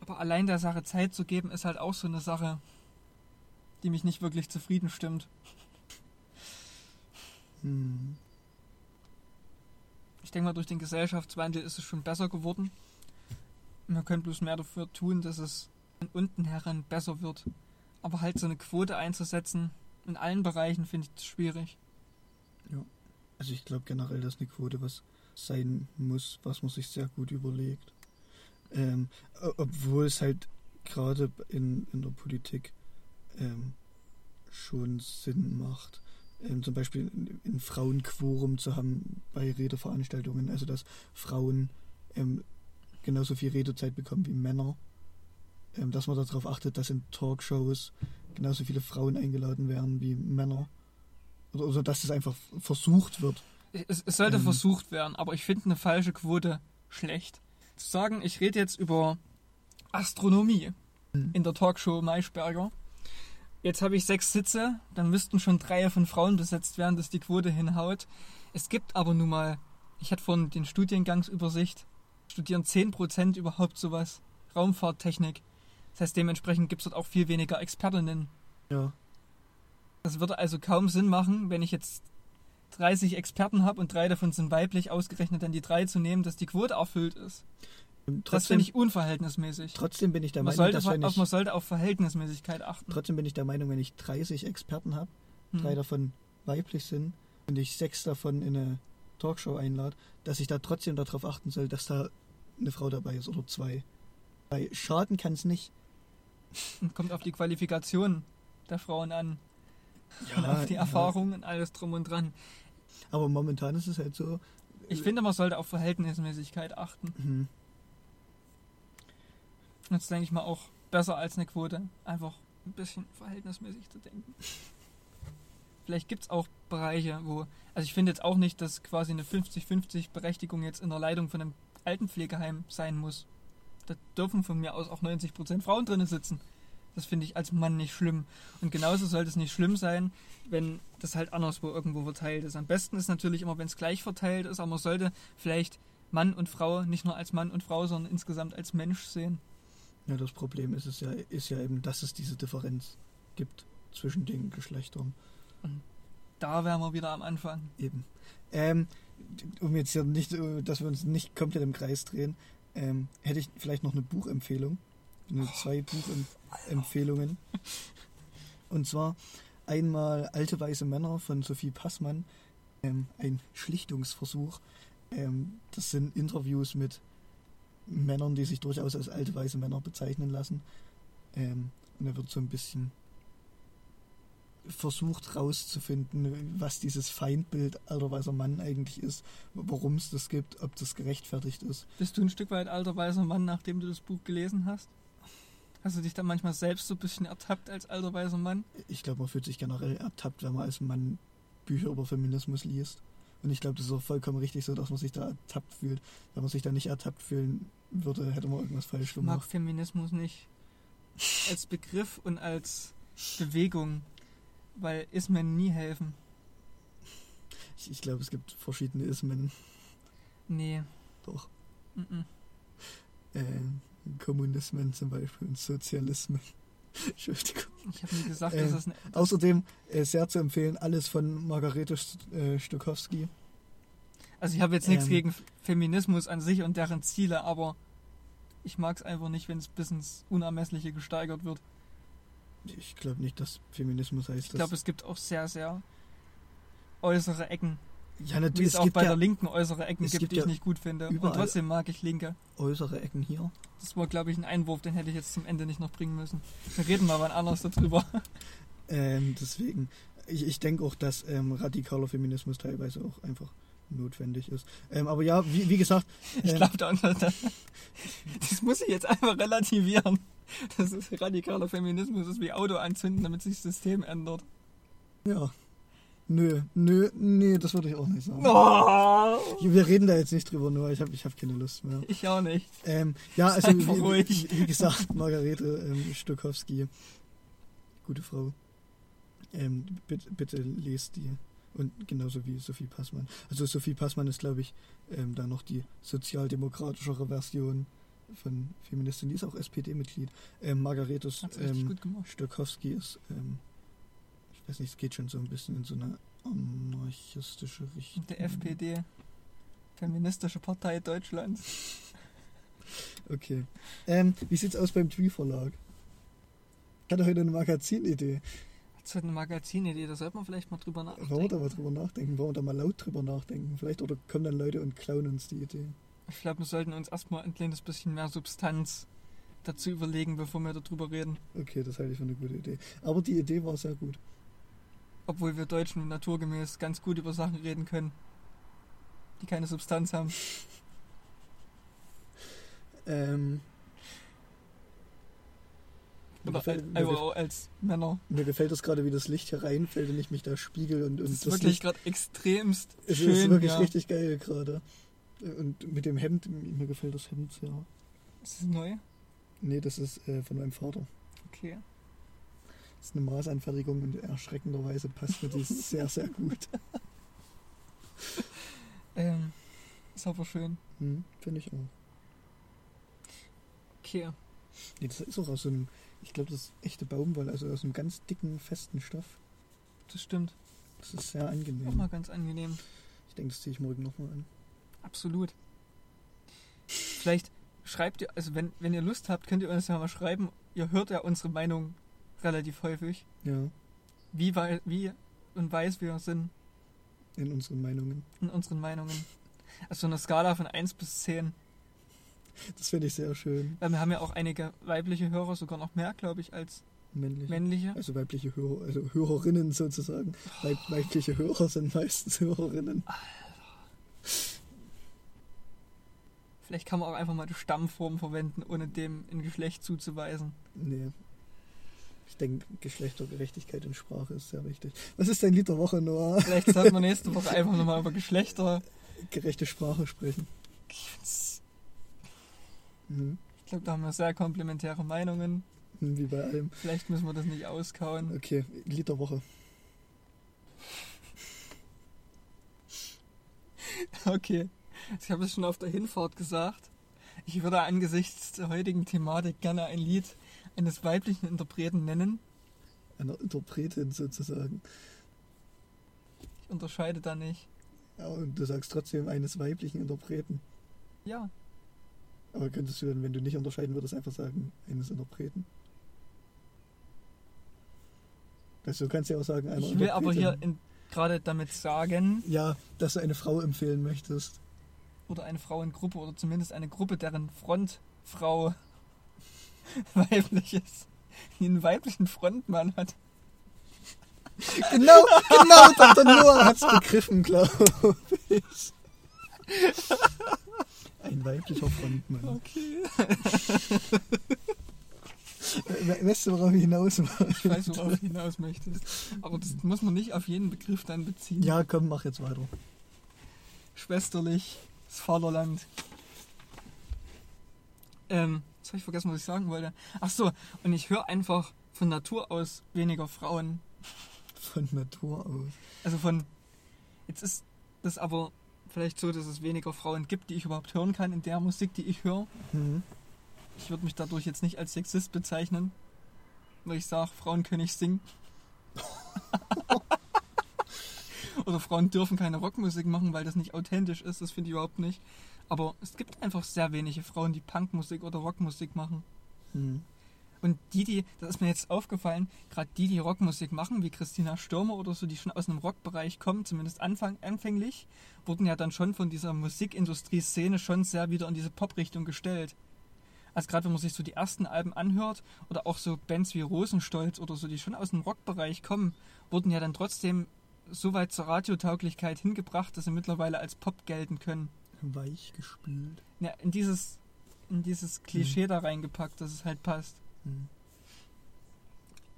B: aber allein der Sache Zeit zu geben, ist halt auch so eine Sache, die mich nicht wirklich zufrieden stimmt.
A: Hm.
B: Ich denke mal, durch den Gesellschaftswandel ist es schon besser geworden. Wir können bloß mehr dafür tun, dass es von unten heran besser wird. Aber halt so eine Quote einzusetzen, in allen Bereichen finde ich schwierig.
A: Ja. Also ich glaube generell, dass eine Quote was sein muss, was man sich sehr gut überlegt. Ähm, obwohl es halt gerade in, in der Politik ähm, schon Sinn macht. Ähm, zum Beispiel ein Frauenquorum zu haben bei Redeveranstaltungen, also dass Frauen ähm, genauso viel Redezeit bekommen wie Männer. Ähm, dass man darauf achtet, dass in Talkshows genauso viele Frauen eingeladen werden wie Männer. Oder, oder dass es einfach versucht wird.
B: Es, es sollte ähm, versucht werden, aber ich finde eine falsche Quote schlecht. Zu sagen, ich rede jetzt über Astronomie hm. in der Talkshow Maischberger. Jetzt habe ich sechs Sitze, dann müssten schon drei von Frauen besetzt werden, dass die Quote hinhaut. Es gibt aber nun mal, ich hatte vorhin den Studiengangsübersicht, studieren 10% überhaupt sowas. Raumfahrttechnik. Das heißt, dementsprechend gibt es dort auch viel weniger Expertinnen.
A: Ja.
B: Das würde also kaum Sinn machen, wenn ich jetzt 30 Experten habe und drei davon sind weiblich, ausgerechnet dann die drei zu nehmen, dass die Quote erfüllt ist. Trotzdem, das finde ich unverhältnismäßig.
A: Trotzdem bin ich der
B: man
A: Meinung,
B: dass wenn ich, man sollte auf Verhältnismäßigkeit achten.
A: Trotzdem bin ich der Meinung, wenn ich 30 Experten habe, hm. drei davon weiblich sind und ich sechs davon in eine Talkshow einlade, dass ich da trotzdem darauf achten soll, dass da eine Frau dabei ist oder zwei. Weil schaden kann es nicht.
B: Kommt auf die Qualifikation der Frauen an. Ja, und auf die Erfahrung ja. und alles drum und dran.
A: Aber momentan ist es halt so.
B: Ich finde, man sollte auf Verhältnismäßigkeit achten. Mhm. Das denke ich mal auch besser als eine Quote. Einfach ein bisschen verhältnismäßig zu denken. Vielleicht gibt es auch Bereiche, wo. Also ich finde jetzt auch nicht, dass quasi eine 50-50 Berechtigung jetzt in der Leitung von einem Altenpflegeheim sein muss. Da dürfen von mir aus auch 90% Frauen drinnen sitzen. Das finde ich als Mann nicht schlimm. Und genauso sollte es nicht schlimm sein, wenn das halt anderswo irgendwo verteilt ist. Am besten ist natürlich immer, wenn es gleich verteilt ist, aber man sollte vielleicht Mann und Frau nicht nur als Mann und Frau, sondern insgesamt als Mensch sehen.
A: Ja, das Problem ist es ja, ist ja eben, dass es diese Differenz gibt zwischen den Geschlechtern.
B: Und da wären wir wieder am Anfang.
A: Eben. Ähm, um jetzt ja nicht, äh, dass wir uns nicht komplett im Kreis drehen, ähm, hätte ich vielleicht noch eine Buchempfehlung. Eine zwei Buchempfehlungen. Und zwar einmal Alte weiße Männer von Sophie Passmann. Ähm, ein Schlichtungsversuch. Ähm, das sind Interviews mit Männern, die sich durchaus als alte weiße Männer bezeichnen lassen. Ähm, und er wird so ein bisschen versucht rauszufinden, was dieses Feindbild alter weißer Mann eigentlich ist, warum es das gibt, ob das gerechtfertigt ist.
B: Bist du ein Stück weit alter weißer Mann, nachdem du das Buch gelesen hast? Hast du dich dann manchmal selbst so ein bisschen ertappt als alter weißer Mann?
A: Ich glaube, man fühlt sich generell ertappt, wenn man als Mann Bücher über Feminismus liest. Und ich glaube, das ist auch vollkommen richtig so, dass man sich da ertappt fühlt. Wenn man sich da nicht ertappt fühlen würde, hätte man irgendwas falsch gemacht.
B: Ich mag Feminismus nicht. Als Begriff und als Bewegung weil Ismen nie helfen.
A: Ich, ich glaube, es gibt verschiedene Ismen.
B: Nee.
A: Doch. Mm -mm. Äh, Kommunismen zum Beispiel und Sozialismen. Entschuldigung.
B: Ich habe nie gesagt, äh, dass das...
A: Ne außerdem äh, sehr zu empfehlen, alles von Margarete äh, Stokowski.
B: Also ich habe jetzt nichts ähm, gegen Feminismus an sich und deren Ziele, aber ich mag es einfach nicht, wenn es bis ins Unermessliche gesteigert wird.
A: Ich glaube nicht, dass Feminismus heißt.
B: Ich glaube, es gibt auch sehr, sehr äußere Ecken.
A: Ja, natürlich. Wie
B: es, es auch bei ja, der Linken äußere Ecken gibt, gibt, die ja ich nicht gut finde. Und trotzdem mag ich Linke.
A: Äußere Ecken hier.
B: Das war, glaube ich, ein Einwurf, den hätte ich jetzt zum Ende nicht noch bringen müssen. Wir reden mal wann anders darüber.
A: Ähm, deswegen, ich, ich denke auch, dass ähm, radikaler Feminismus teilweise auch einfach notwendig ist. Ähm, aber ja, wie, wie gesagt.
B: ich glaube, ähm, das, das muss ich jetzt einfach relativieren. Das ist radikaler Feminismus, das ist wie Auto anzünden, damit sich das System ändert.
A: Ja. Nö, nö, nee, das würde ich auch nicht sagen. Oh. Wir reden da jetzt nicht drüber, nur ich habe ich hab keine Lust mehr.
B: Ich auch nicht.
A: Ähm, ja, also wie, wie, wie, gesagt, Margarete ähm, Stokowski, gute Frau. Ähm, bitte, bitte lest die. Und genauso wie Sophie Passmann. Also Sophie Passmann ist, glaube ich, ähm, da noch die sozialdemokratischere Version von Feministin, die ist auch SPD-Mitglied. Ähm, Margarete ähm, Stokowski ist, ähm, ich weiß nicht, es geht schon so ein bisschen in so eine anarchistische Richtung.
B: Der FPD. Feministische Partei Deutschlands.
A: Okay. Ähm, wie sieht's aus beim Twi-Verlag? Ich hatte heute eine Magazinidee.
B: Hast du eine Magazinidee? Da sollte man vielleicht mal drüber nachdenken.
A: da mal drüber nachdenken? Wollen wir da mal laut drüber nachdenken? Vielleicht oder kommen dann Leute und klauen uns die Idee.
B: Ich glaube, wir sollten uns erstmal ein kleines bisschen mehr Substanz dazu überlegen, bevor wir darüber reden.
A: Okay, das halte ich für eine gute Idee. Aber die Idee war sehr gut.
B: Obwohl wir Deutschen naturgemäß ganz gut über Sachen reden können, die keine Substanz haben.
A: Ähm, mir,
B: Oder
A: gefällt,
B: auch als Männer.
A: mir gefällt das gerade, wie das Licht hier reinfällt und ich mich da spiegel und, und
B: Das ist
A: das
B: wirklich gerade extremst
A: es
B: schön.
A: ist wirklich
B: ja.
A: richtig geil gerade. Und mit dem Hemd, mir gefällt das Hemd sehr.
B: Ist das neu?
A: Nee, das ist äh, von meinem Vater.
B: Okay.
A: Das ist eine Maßanfertigung und erschreckenderweise passt mir die sehr, sehr gut.
B: Ähm, ist aber schön.
A: Hm, Finde ich auch.
B: Okay.
A: Nee, das ist auch aus so einem, ich glaube, das ist echte Baumwolle, also aus einem ganz dicken, festen Stoff.
B: Das stimmt.
A: Das ist sehr
B: Auch
A: angenehm.
B: mal ganz angenehm.
A: Ich denke, das ziehe ich morgen nochmal an.
B: Absolut. Vielleicht schreibt ihr, also wenn, wenn ihr Lust habt, könnt ihr uns ja mal schreiben. Ihr hört ja unsere Meinung relativ häufig.
A: Ja,
B: Wie, wei- wie und weiß wir sind
A: in unseren Meinungen.
B: in unseren Meinungen. Also eine Skala von 1 bis 10.
A: Das finde ich sehr schön.
B: Weil wir haben ja auch einige weibliche Hörer, sogar noch mehr, glaube ich, als
A: Männlich.
B: männliche.
A: Also weibliche Hörer, also Hörerinnen sozusagen. Weib, weibliche Hörer sind meistens Hörerinnen.
B: Vielleicht kann man auch einfach mal die Stammform verwenden, ohne dem ein Geschlecht zuzuweisen.
A: Nee. Ich denke, Geschlechtergerechtigkeit in Sprache ist sehr wichtig. Was ist dein Lied der Woche, Noah?
B: Vielleicht sollten wir nächste Woche einfach nochmal über Geschlechter.
A: Gerechte Sprache sprechen. Mhm.
B: Ich glaube, da haben wir sehr komplementäre Meinungen.
A: Hm, Wie bei allem.
B: Vielleicht müssen wir das nicht auskauen.
A: Okay, Lied der Woche.
B: Okay. Ich habe es schon auf der Hinfahrt gesagt. Ich würde angesichts der heutigen Thematik gerne ein Lied eines weiblichen Interpreten nennen.
A: Einer Interpretin sozusagen.
B: Ich unterscheide da nicht.
A: Ja, und du sagst trotzdem eines weiblichen Interpreten.
B: Ja,
A: Aber könntest du dann, wenn du nicht unterscheiden würdest, einfach sagen, eines Interpreten? Also du kannst ja auch sagen, einer
B: ich will aber hier in, gerade damit sagen,
A: Ja, dass du eine Frau empfehlen möchtest.
B: Oder eine Frauengruppe oder zumindest eine Gruppe, deren Frontfrau weiblich ist, die einen weiblichen Frontmann hat.
A: Genau, genau, Dr. Noah hat's begriffen, glaube ich. Ein weiblicher Frontmann.
B: Okay.
A: We- Weißt du, worauf ich hinaus will?
B: Ich weiß, worauf du hinaus möchtest. Aber das muss man nicht auf jeden Begriff dann beziehen.
A: Ja, komm, mach jetzt weiter.
B: Schwesterlich, das Vaterland. Ähm, jetzt habe ich vergessen, was ich sagen wollte. Ach so, und ich höre einfach von Natur aus weniger Frauen.
A: Von Natur aus.
B: Also von. Jetzt ist das aber vielleicht so, dass es weniger Frauen gibt, die ich überhaupt hören kann in der Musik, die ich höre.
A: Mhm.
B: Ich würde mich dadurch jetzt nicht als Sexist bezeichnen, weil ich sage, Frauen können nicht singen. Oder Frauen dürfen keine Rockmusik machen, weil das nicht authentisch ist. Das finde ich überhaupt nicht. Aber es gibt einfach sehr wenige Frauen, die Punkmusik oder Rockmusik machen.
A: Mhm.
B: Und die, die, das ist mir jetzt aufgefallen, gerade die, die Rockmusik machen, wie Christina Stürmer oder so, die schon aus einem Rockbereich kommen, zumindest anfang, anfänglich, wurden ja dann schon von dieser Musikindustrie-Szene schon sehr wieder in diese Pop-Richtung gestellt. Also gerade wenn man sich so die ersten Alben anhört oder auch so Bands wie Rosenstolz oder so, die schon aus dem Rockbereich kommen, wurden ja dann trotzdem so weit zur Radiotauglichkeit hingebracht, dass sie mittlerweile als Pop gelten können.
A: Weich gespült.
B: Ja, in dieses, in dieses Klischee da reingepackt, dass es halt passt.
A: Mhm.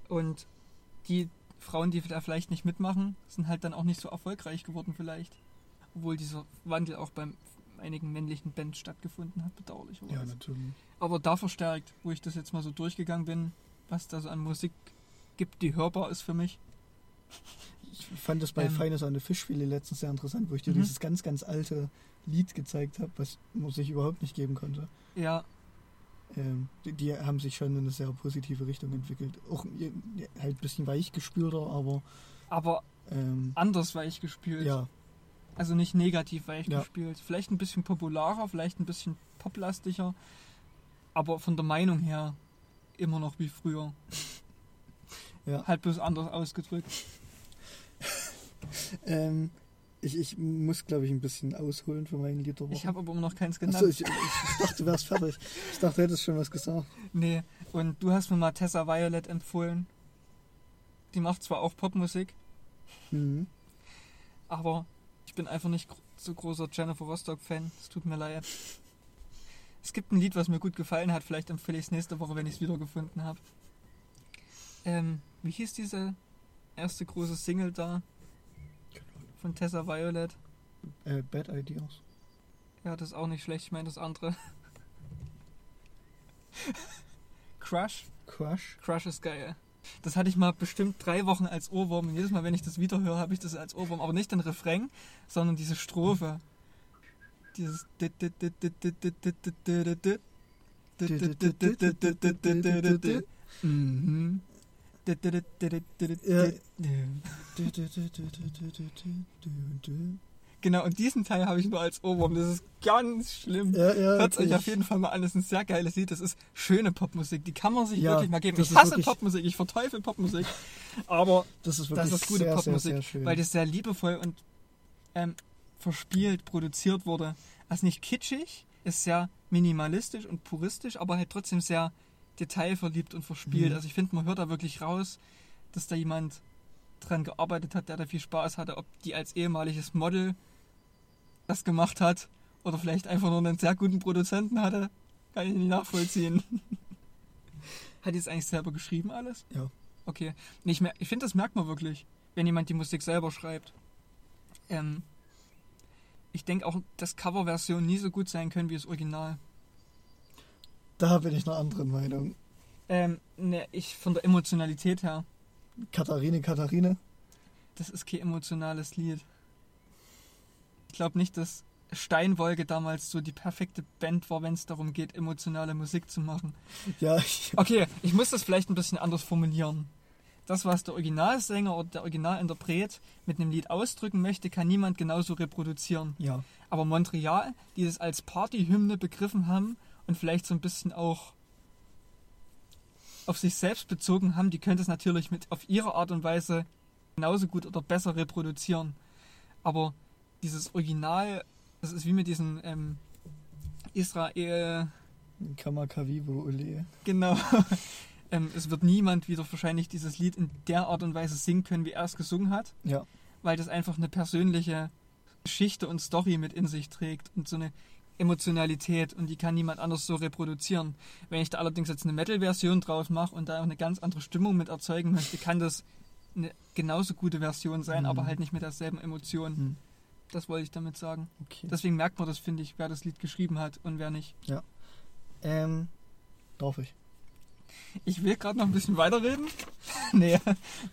B: Und die Frauen, die da vielleicht nicht mitmachen, sind halt dann auch nicht so erfolgreich geworden vielleicht. Obwohl dieser Wandel auch bei einigen männlichen Bands stattgefunden hat, bedauerlicherweise.
A: Ja, natürlich.
B: Aber da verstärkt, wo ich das jetzt mal so durchgegangen bin, was da so an Musik gibt, die hörbar ist für mich.
A: Ich fand das bei
B: Ähm.
A: Feine Sahne Fischfilet letztens sehr interessant, wo ich dir
B: Mhm.
A: dieses ganz, ganz alte Lied gezeigt habe, was man sich überhaupt nicht geben konnte.
B: Ja,
A: Ähm, die, die haben sich schon in eine sehr positive Richtung entwickelt. Auch halt ein bisschen weichgespülter, aber
B: aber
A: ähm,
B: anders weich gespielt.
A: ja.
B: Also nicht negativ weich
A: Ja.
B: Vielleicht ein bisschen popularer, vielleicht ein bisschen poplastiger, aber von der Meinung her immer noch wie früher.
A: Ja.
B: Halt bloß anders ausgedrückt.
A: Ähm, ich, ich muss, glaube ich, ein bisschen ausholen für meinen Lied der Woche.
B: Ich habe aber immer noch keins genannt.
A: Achso, ich, ich, ich dachte, du wärst fertig. Ich dachte, du hättest schon was gesagt.
B: Nee, und du hast mir mal Tessa Violet empfohlen. Die macht zwar auch Popmusik,
A: Mhm.
B: aber ich bin einfach nicht so großer Jennifer Rostock-Fan. Es tut mir leid. Es gibt ein Lied, was mir gut gefallen hat. Vielleicht empfehle ich es nächste Woche, wenn ich es wiedergefunden habe. Ähm, wie hieß diese erste große Single da? Von Tessa Violet.
A: Äh, Bad Ideas.
B: Ja, das ist auch nicht schlecht. Ich meine das andere. Crush.
A: Crush.
B: Crush ist geil. Das hatte ich mal bestimmt drei Wochen als Ohrwurm. Und jedes Mal, wenn ich das wieder höre, habe ich das als Ohrwurm. Aber nicht den Refrain, sondern diese Strophe. Dieses. Mhm. Genau, und diesen Teil habe ich nur als Ohrwurm. Das ist ganz schlimm.
A: Ja, ja.
B: Hört euch auf jeden Fall mal an, das ist ein sehr geiles Lied. Das ist schöne Popmusik. Die kann man sich
A: Ja,
B: wirklich mal geben. Ich hasse Popmusik, ich verteufel Popmusik. Aber
A: Das ist wirklich
B: das ist gute
A: sehr,
B: Popmusik,
A: sehr, sehr schön.
B: weil das sehr liebevoll und ähm, verspielt produziert wurde. Also nicht kitschig, ist sehr minimalistisch und puristisch, aber halt trotzdem sehr detailverliebt und verspielt.
A: Mhm.
B: Also ich finde, man hört da wirklich raus, dass da jemand dran gearbeitet hat, der da viel Spaß hatte, ob die als ehemaliges Model das gemacht hat oder vielleicht einfach nur einen sehr guten Produzenten hatte, kann ich nicht nachvollziehen. hat die es eigentlich selber geschrieben alles?
A: Ja.
B: Okay. Nee, ich ich finde, das merkt man wirklich, wenn jemand die Musik selber schreibt. Ähm, ich denke auch, dass Coverversionen nie so gut sein können wie das Original.
A: Da bin ich einer anderen Meinung.
B: Ähm, ne, ich von der Emotionalität her,
A: Katharine, Katharine.
B: das ist kein emotionales Lied. Ich glaube nicht, dass Steinwolke damals so die perfekte Band war, wenn es darum geht, emotionale Musik zu machen.
A: Ja, ich,
B: Okay, ich muss das vielleicht ein bisschen anders formulieren. Das, was der Originalsänger oder der Originalinterpret mit einem Lied ausdrücken möchte, kann niemand genauso reproduzieren.
A: ja.
B: Aber Montreal, die das als Partyhymne begriffen haben und vielleicht so ein bisschen auch auf sich selbst bezogen haben, die können das natürlich mit auf ihre Art und Weise genauso gut oder besser reproduzieren. Aber dieses Original, das ist wie mit diesen ähm, Israel,
A: Kamakavivo, Ole.
B: genau. ähm, es wird niemand wieder wahrscheinlich dieses Lied in der Art und Weise singen können, wie er es gesungen hat
A: Ja.
B: weil das einfach eine persönliche Geschichte und Story mit in sich trägt und so eine Emotionalität und die kann niemand anders so reproduzieren. Wenn ich da allerdings jetzt eine Metal-Version draus mache und da auch eine ganz andere Stimmung mit erzeugen möchte, kann das eine genauso gute Version sein,
A: Mhm.
B: aber halt nicht mit derselben Emotion.
A: Hm.
B: Das wollte ich damit sagen.
A: Okay.
B: Deswegen merkt man das, finde ich, wer das Lied geschrieben hat und wer nicht.
A: Ähm, darf ich?
B: Ich will gerade noch ein bisschen weiterreden. nee,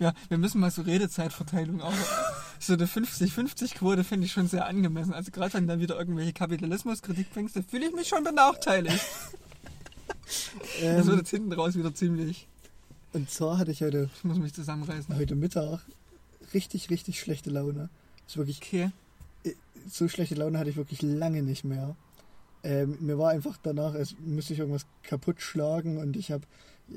B: ja, wir müssen mal so Redezeitverteilung auch. So eine 50-50-Quote finde ich schon sehr angemessen. Also gerade wenn du dann wieder irgendwelche Kapitalismuskritik bringst, dann fühle ich mich schon benachteiligt. Das wird
A: Ähm,
B: jetzt hinten raus wieder ziemlich.
A: und zwar hatte ich heute,
B: Ich muss mich zusammenreißen.
A: heute Mittag richtig, richtig schlechte Laune. Ist wirklich,
B: Okay.
A: so schlechte Laune hatte ich wirklich lange nicht mehr. Ähm, mir war einfach danach, als müsste ich irgendwas kaputt schlagen und ich habe,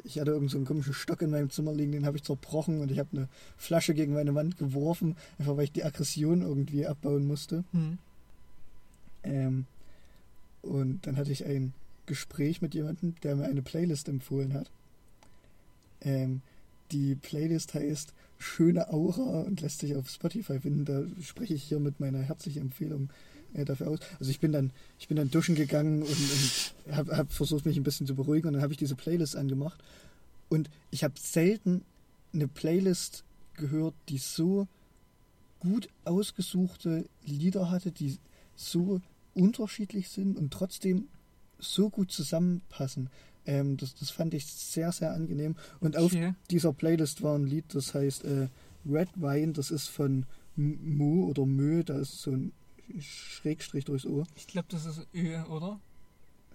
A: ich hatte irgend so einen komischen Stock in meinem Zimmer liegen, den habe ich zerbrochen und ich habe eine Flasche gegen meine Wand geworfen, einfach weil ich die Aggression irgendwie abbauen musste.
B: Hm.
A: Ähm, und dann hatte ich ein Gespräch mit jemandem, der mir eine Playlist empfohlen hat. Ähm, die Playlist heißt Schöne Aura und lässt sich auf Spotify finden. Da spreche ich hier mit meiner herzlichen Empfehlung äh, dafür aus. Also ich bin dann, ich bin dann duschen gegangen und, und habe hab versucht, mich ein bisschen zu beruhigen und dann habe ich diese Playlist angemacht. Und ich habe selten eine Playlist gehört, die so gut ausgesuchte Lieder hatte, die so unterschiedlich sind und trotzdem so gut zusammenpassen. Ähm, das, das fand ich sehr, sehr angenehm. Und auf
B: Okay.
A: dieser Playlist war ein Lied, das heißt äh, Red Wine, das ist von M- Mo oder Mö, da ist so ein Schrägstrich durchs O.
B: Ich glaube, das ist Ö, oder?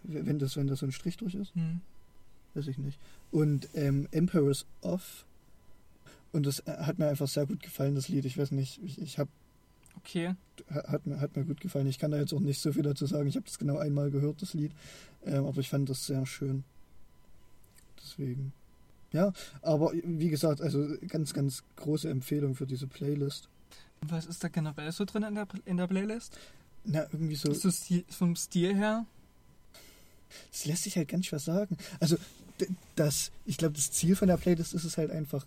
A: Wenn das, wenn das so ein Strich durch ist,
B: Hm.
A: weiß ich nicht. Und ähm, Emperor's Off. Und das äh, hat mir einfach sehr gut gefallen, das Lied. Ich weiß nicht, ich, ich habe
B: Okay.
A: Ha- Hat mir, hat mir gut gefallen. Ich kann da jetzt auch nicht so viel dazu sagen. Ich habe das genau einmal gehört, das Lied. Ähm, aber ich fand das sehr schön. Deswegen. Ja, aber wie gesagt, also ganz, ganz große Empfehlung für diese Playlist.
B: Was ist da generell so drin in der, in der Playlist?
A: Na, irgendwie so.
B: Ist das vom Stil her?
A: Das lässt sich halt ganz schwer sagen. Also, das, ich glaube, das Ziel von der Playlist ist es halt einfach,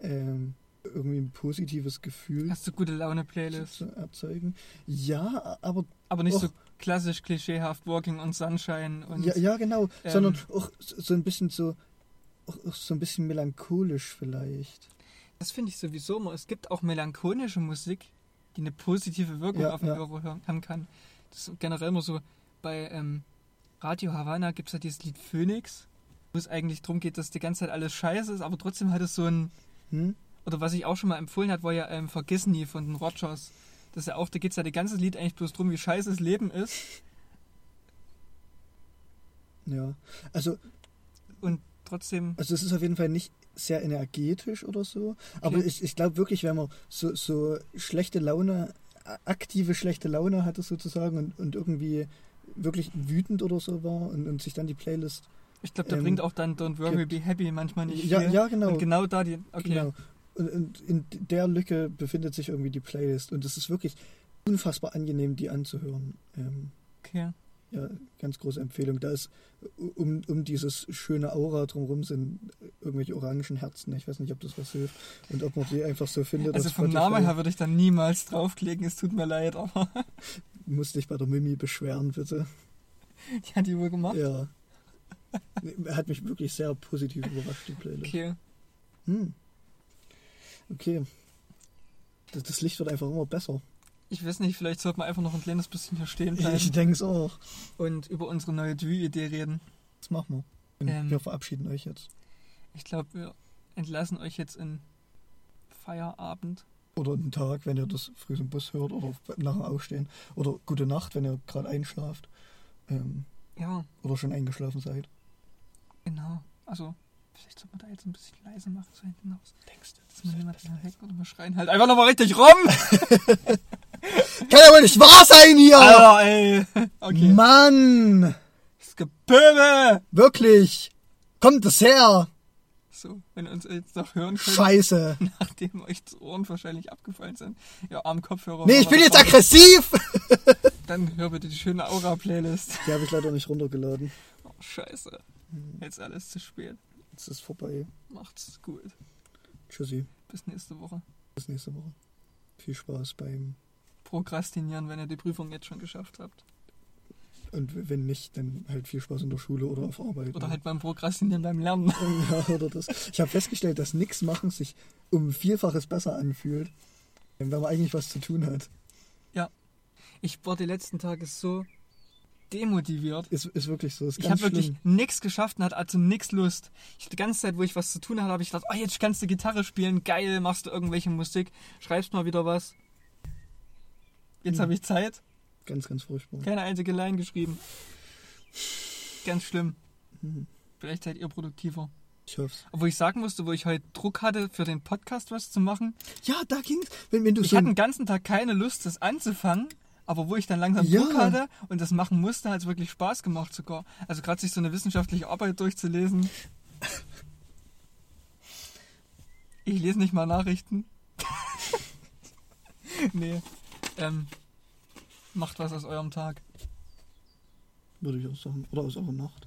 A: ähm, irgendwie ein positives Gefühl
B: Hast du gute Laune Playlist?
A: zu erzeugen. Ja, aber
B: Aber nicht so
A: Och.
B: klassisch klischeehaft Walking on Sunshine und
A: ja, ja genau,
B: ähm,
A: sondern auch so so ein bisschen so, auch, auch so ein bisschen melancholisch vielleicht.
B: Das finde ich sowieso immer. Es gibt auch melancholische Musik, die eine positive Wirkung
A: Ja,
B: auf den
A: ja.
B: Hörer haben kann. Das ist generell immer so. Bei ähm, Radio Havana gibt es ja dieses Lied Phoenix, wo es eigentlich darum geht, dass die ganze Zeit alles scheiße ist, aber trotzdem hat es so ein
A: Hm?
B: oder was ich auch schon mal empfohlen hat, war ja ähm, Vergiss nie von den Rogers. Das ja auch, da geht es ja das ganze Lied eigentlich bloß drum, wie scheiße das Leben ist.
A: Ja, also,
B: Und trotzdem,
A: also es ist auf jeden Fall nicht sehr energetisch oder so, aber
B: Okay.
A: ich, ich glaube wirklich, wenn man so, so schlechte Laune, aktive schlechte Laune hatte sozusagen und, und irgendwie wirklich wütend oder so war und, und sich dann die Playlist
B: ich glaube, da
A: ähm,
B: bringt auch dann Don't Worry, Be Happy manchmal nicht
A: Ja,
B: viel.
A: ja, genau.
B: Und genau da die, okay.
A: Genau. Und, und in der Lücke befindet sich irgendwie die Playlist. Und es ist wirklich unfassbar angenehm, die anzuhören. Ähm,
B: okay.
A: Ja, ganz große Empfehlung. Da ist um, um dieses schöne Aura drumherum sind irgendwelche orangen Herzen. Ich weiß nicht, ob das was hilft. Und ob man die einfach so findet.
B: Also vom. Namen her würde ich dann niemals draufklicken, es tut mir leid, aber
A: Muss dich bei der Mimi beschweren, bitte.
B: die hat die wohl gemacht.
A: Ja. Hat mich wirklich sehr positiv überrascht, die Playlist.
B: Okay.
A: Hm. Okay. Das, das Licht wird einfach immer besser.
B: Ich weiß nicht, vielleicht sollte man einfach noch ein kleines bisschen hier stehen bleiben
A: Ich denke es auch.
B: und über unsere neue Due-Idee reden.
A: Das machen wir.
B: Ähm.
A: wir verabschieden euch jetzt.
B: Ich glaube, wir entlassen euch jetzt in Feierabend.
A: Oder einen Tag, wenn ihr das früh im Bus hört oder nach dem Aufstehen. Oder gute Nacht, wenn ihr gerade einschlaft. Ähm,
B: Ja,
A: oder schon eingeschlafen seid.
B: genau. Also, vielleicht sollte man da jetzt ein bisschen leise machen, so hinten raus. Denkst du, dass man niemand mehr hackt oder wir schreien halt einfach nochmal richtig rum?
A: Kann ja wohl nicht wahr sein hier!
B: Alter, ey. Okay.
A: Mann!
B: Das Gepöbel!
A: Wirklich! Kommt es her!
B: So, wenn ihr uns jetzt noch hören könnt,
A: Scheiße!
B: nachdem euch die Ohren wahrscheinlich abgefallen sind. Ja, arm Kopfhörer.
A: Nee, ich bin jetzt
B: das-
A: aggressiv!
B: Dann hör bitte die schöne Aura-Playlist.
A: Die habe ich leider nicht runtergeladen.
B: Oh, scheiße. Jetzt alles zu spät.
A: Jetzt ist vorbei.
B: Macht's gut.
A: Tschüssi.
B: Bis nächste Woche.
A: Bis nächste Woche. Viel Spaß beim.
B: Prokrastinieren, wenn ihr die Prüfung jetzt schon geschafft habt.
A: Und wenn nicht, dann halt viel Spaß in der Schule oder auf Arbeit.
B: Oder halt beim Prokrastinieren beim Lernen.
A: Ja, oder das. Ich habe festgestellt, dass nichts machen sich um Vielfaches besser anfühlt, wenn man eigentlich was zu tun hat.
B: Ich war die letzten Tage so demotiviert.
A: Ist, ist wirklich so. Ist
B: Ich habe wirklich nichts geschafft und hatte also nichts Lust. Ich die ganze Zeit, wo ich was zu tun hatte, habe ich gedacht, oh, jetzt kannst du Gitarre spielen, geil, machst du irgendwelche Musik, schreibst mal wieder was. Jetzt
A: Hm.
B: habe ich Zeit,
A: Ganz, ganz furchtbar.
B: keine einzige Line geschrieben. Ganz schlimm.
A: Hm.
B: Vielleicht seid ihr produktiver.
A: Ich hoff's.
B: Obwohl ich sagen musste, wo ich heute Druck hatte, für den Podcast was zu machen.
A: Ja, da ging's. Wenn, wenn du
B: Ich
A: so
B: hatte den ganzen Tag keine Lust, das anzufangen, aber wo ich dann langsam
A: Ja.
B: Druck hatte und das machen musste, hat es wirklich Spaß gemacht sogar. Also gerade sich so eine wissenschaftliche Arbeit durchzulesen. Ich lese nicht mal Nachrichten. nee. Ähm, macht was aus eurem Tag.
A: würde ich auch sagen. Oder aus eurer Nacht.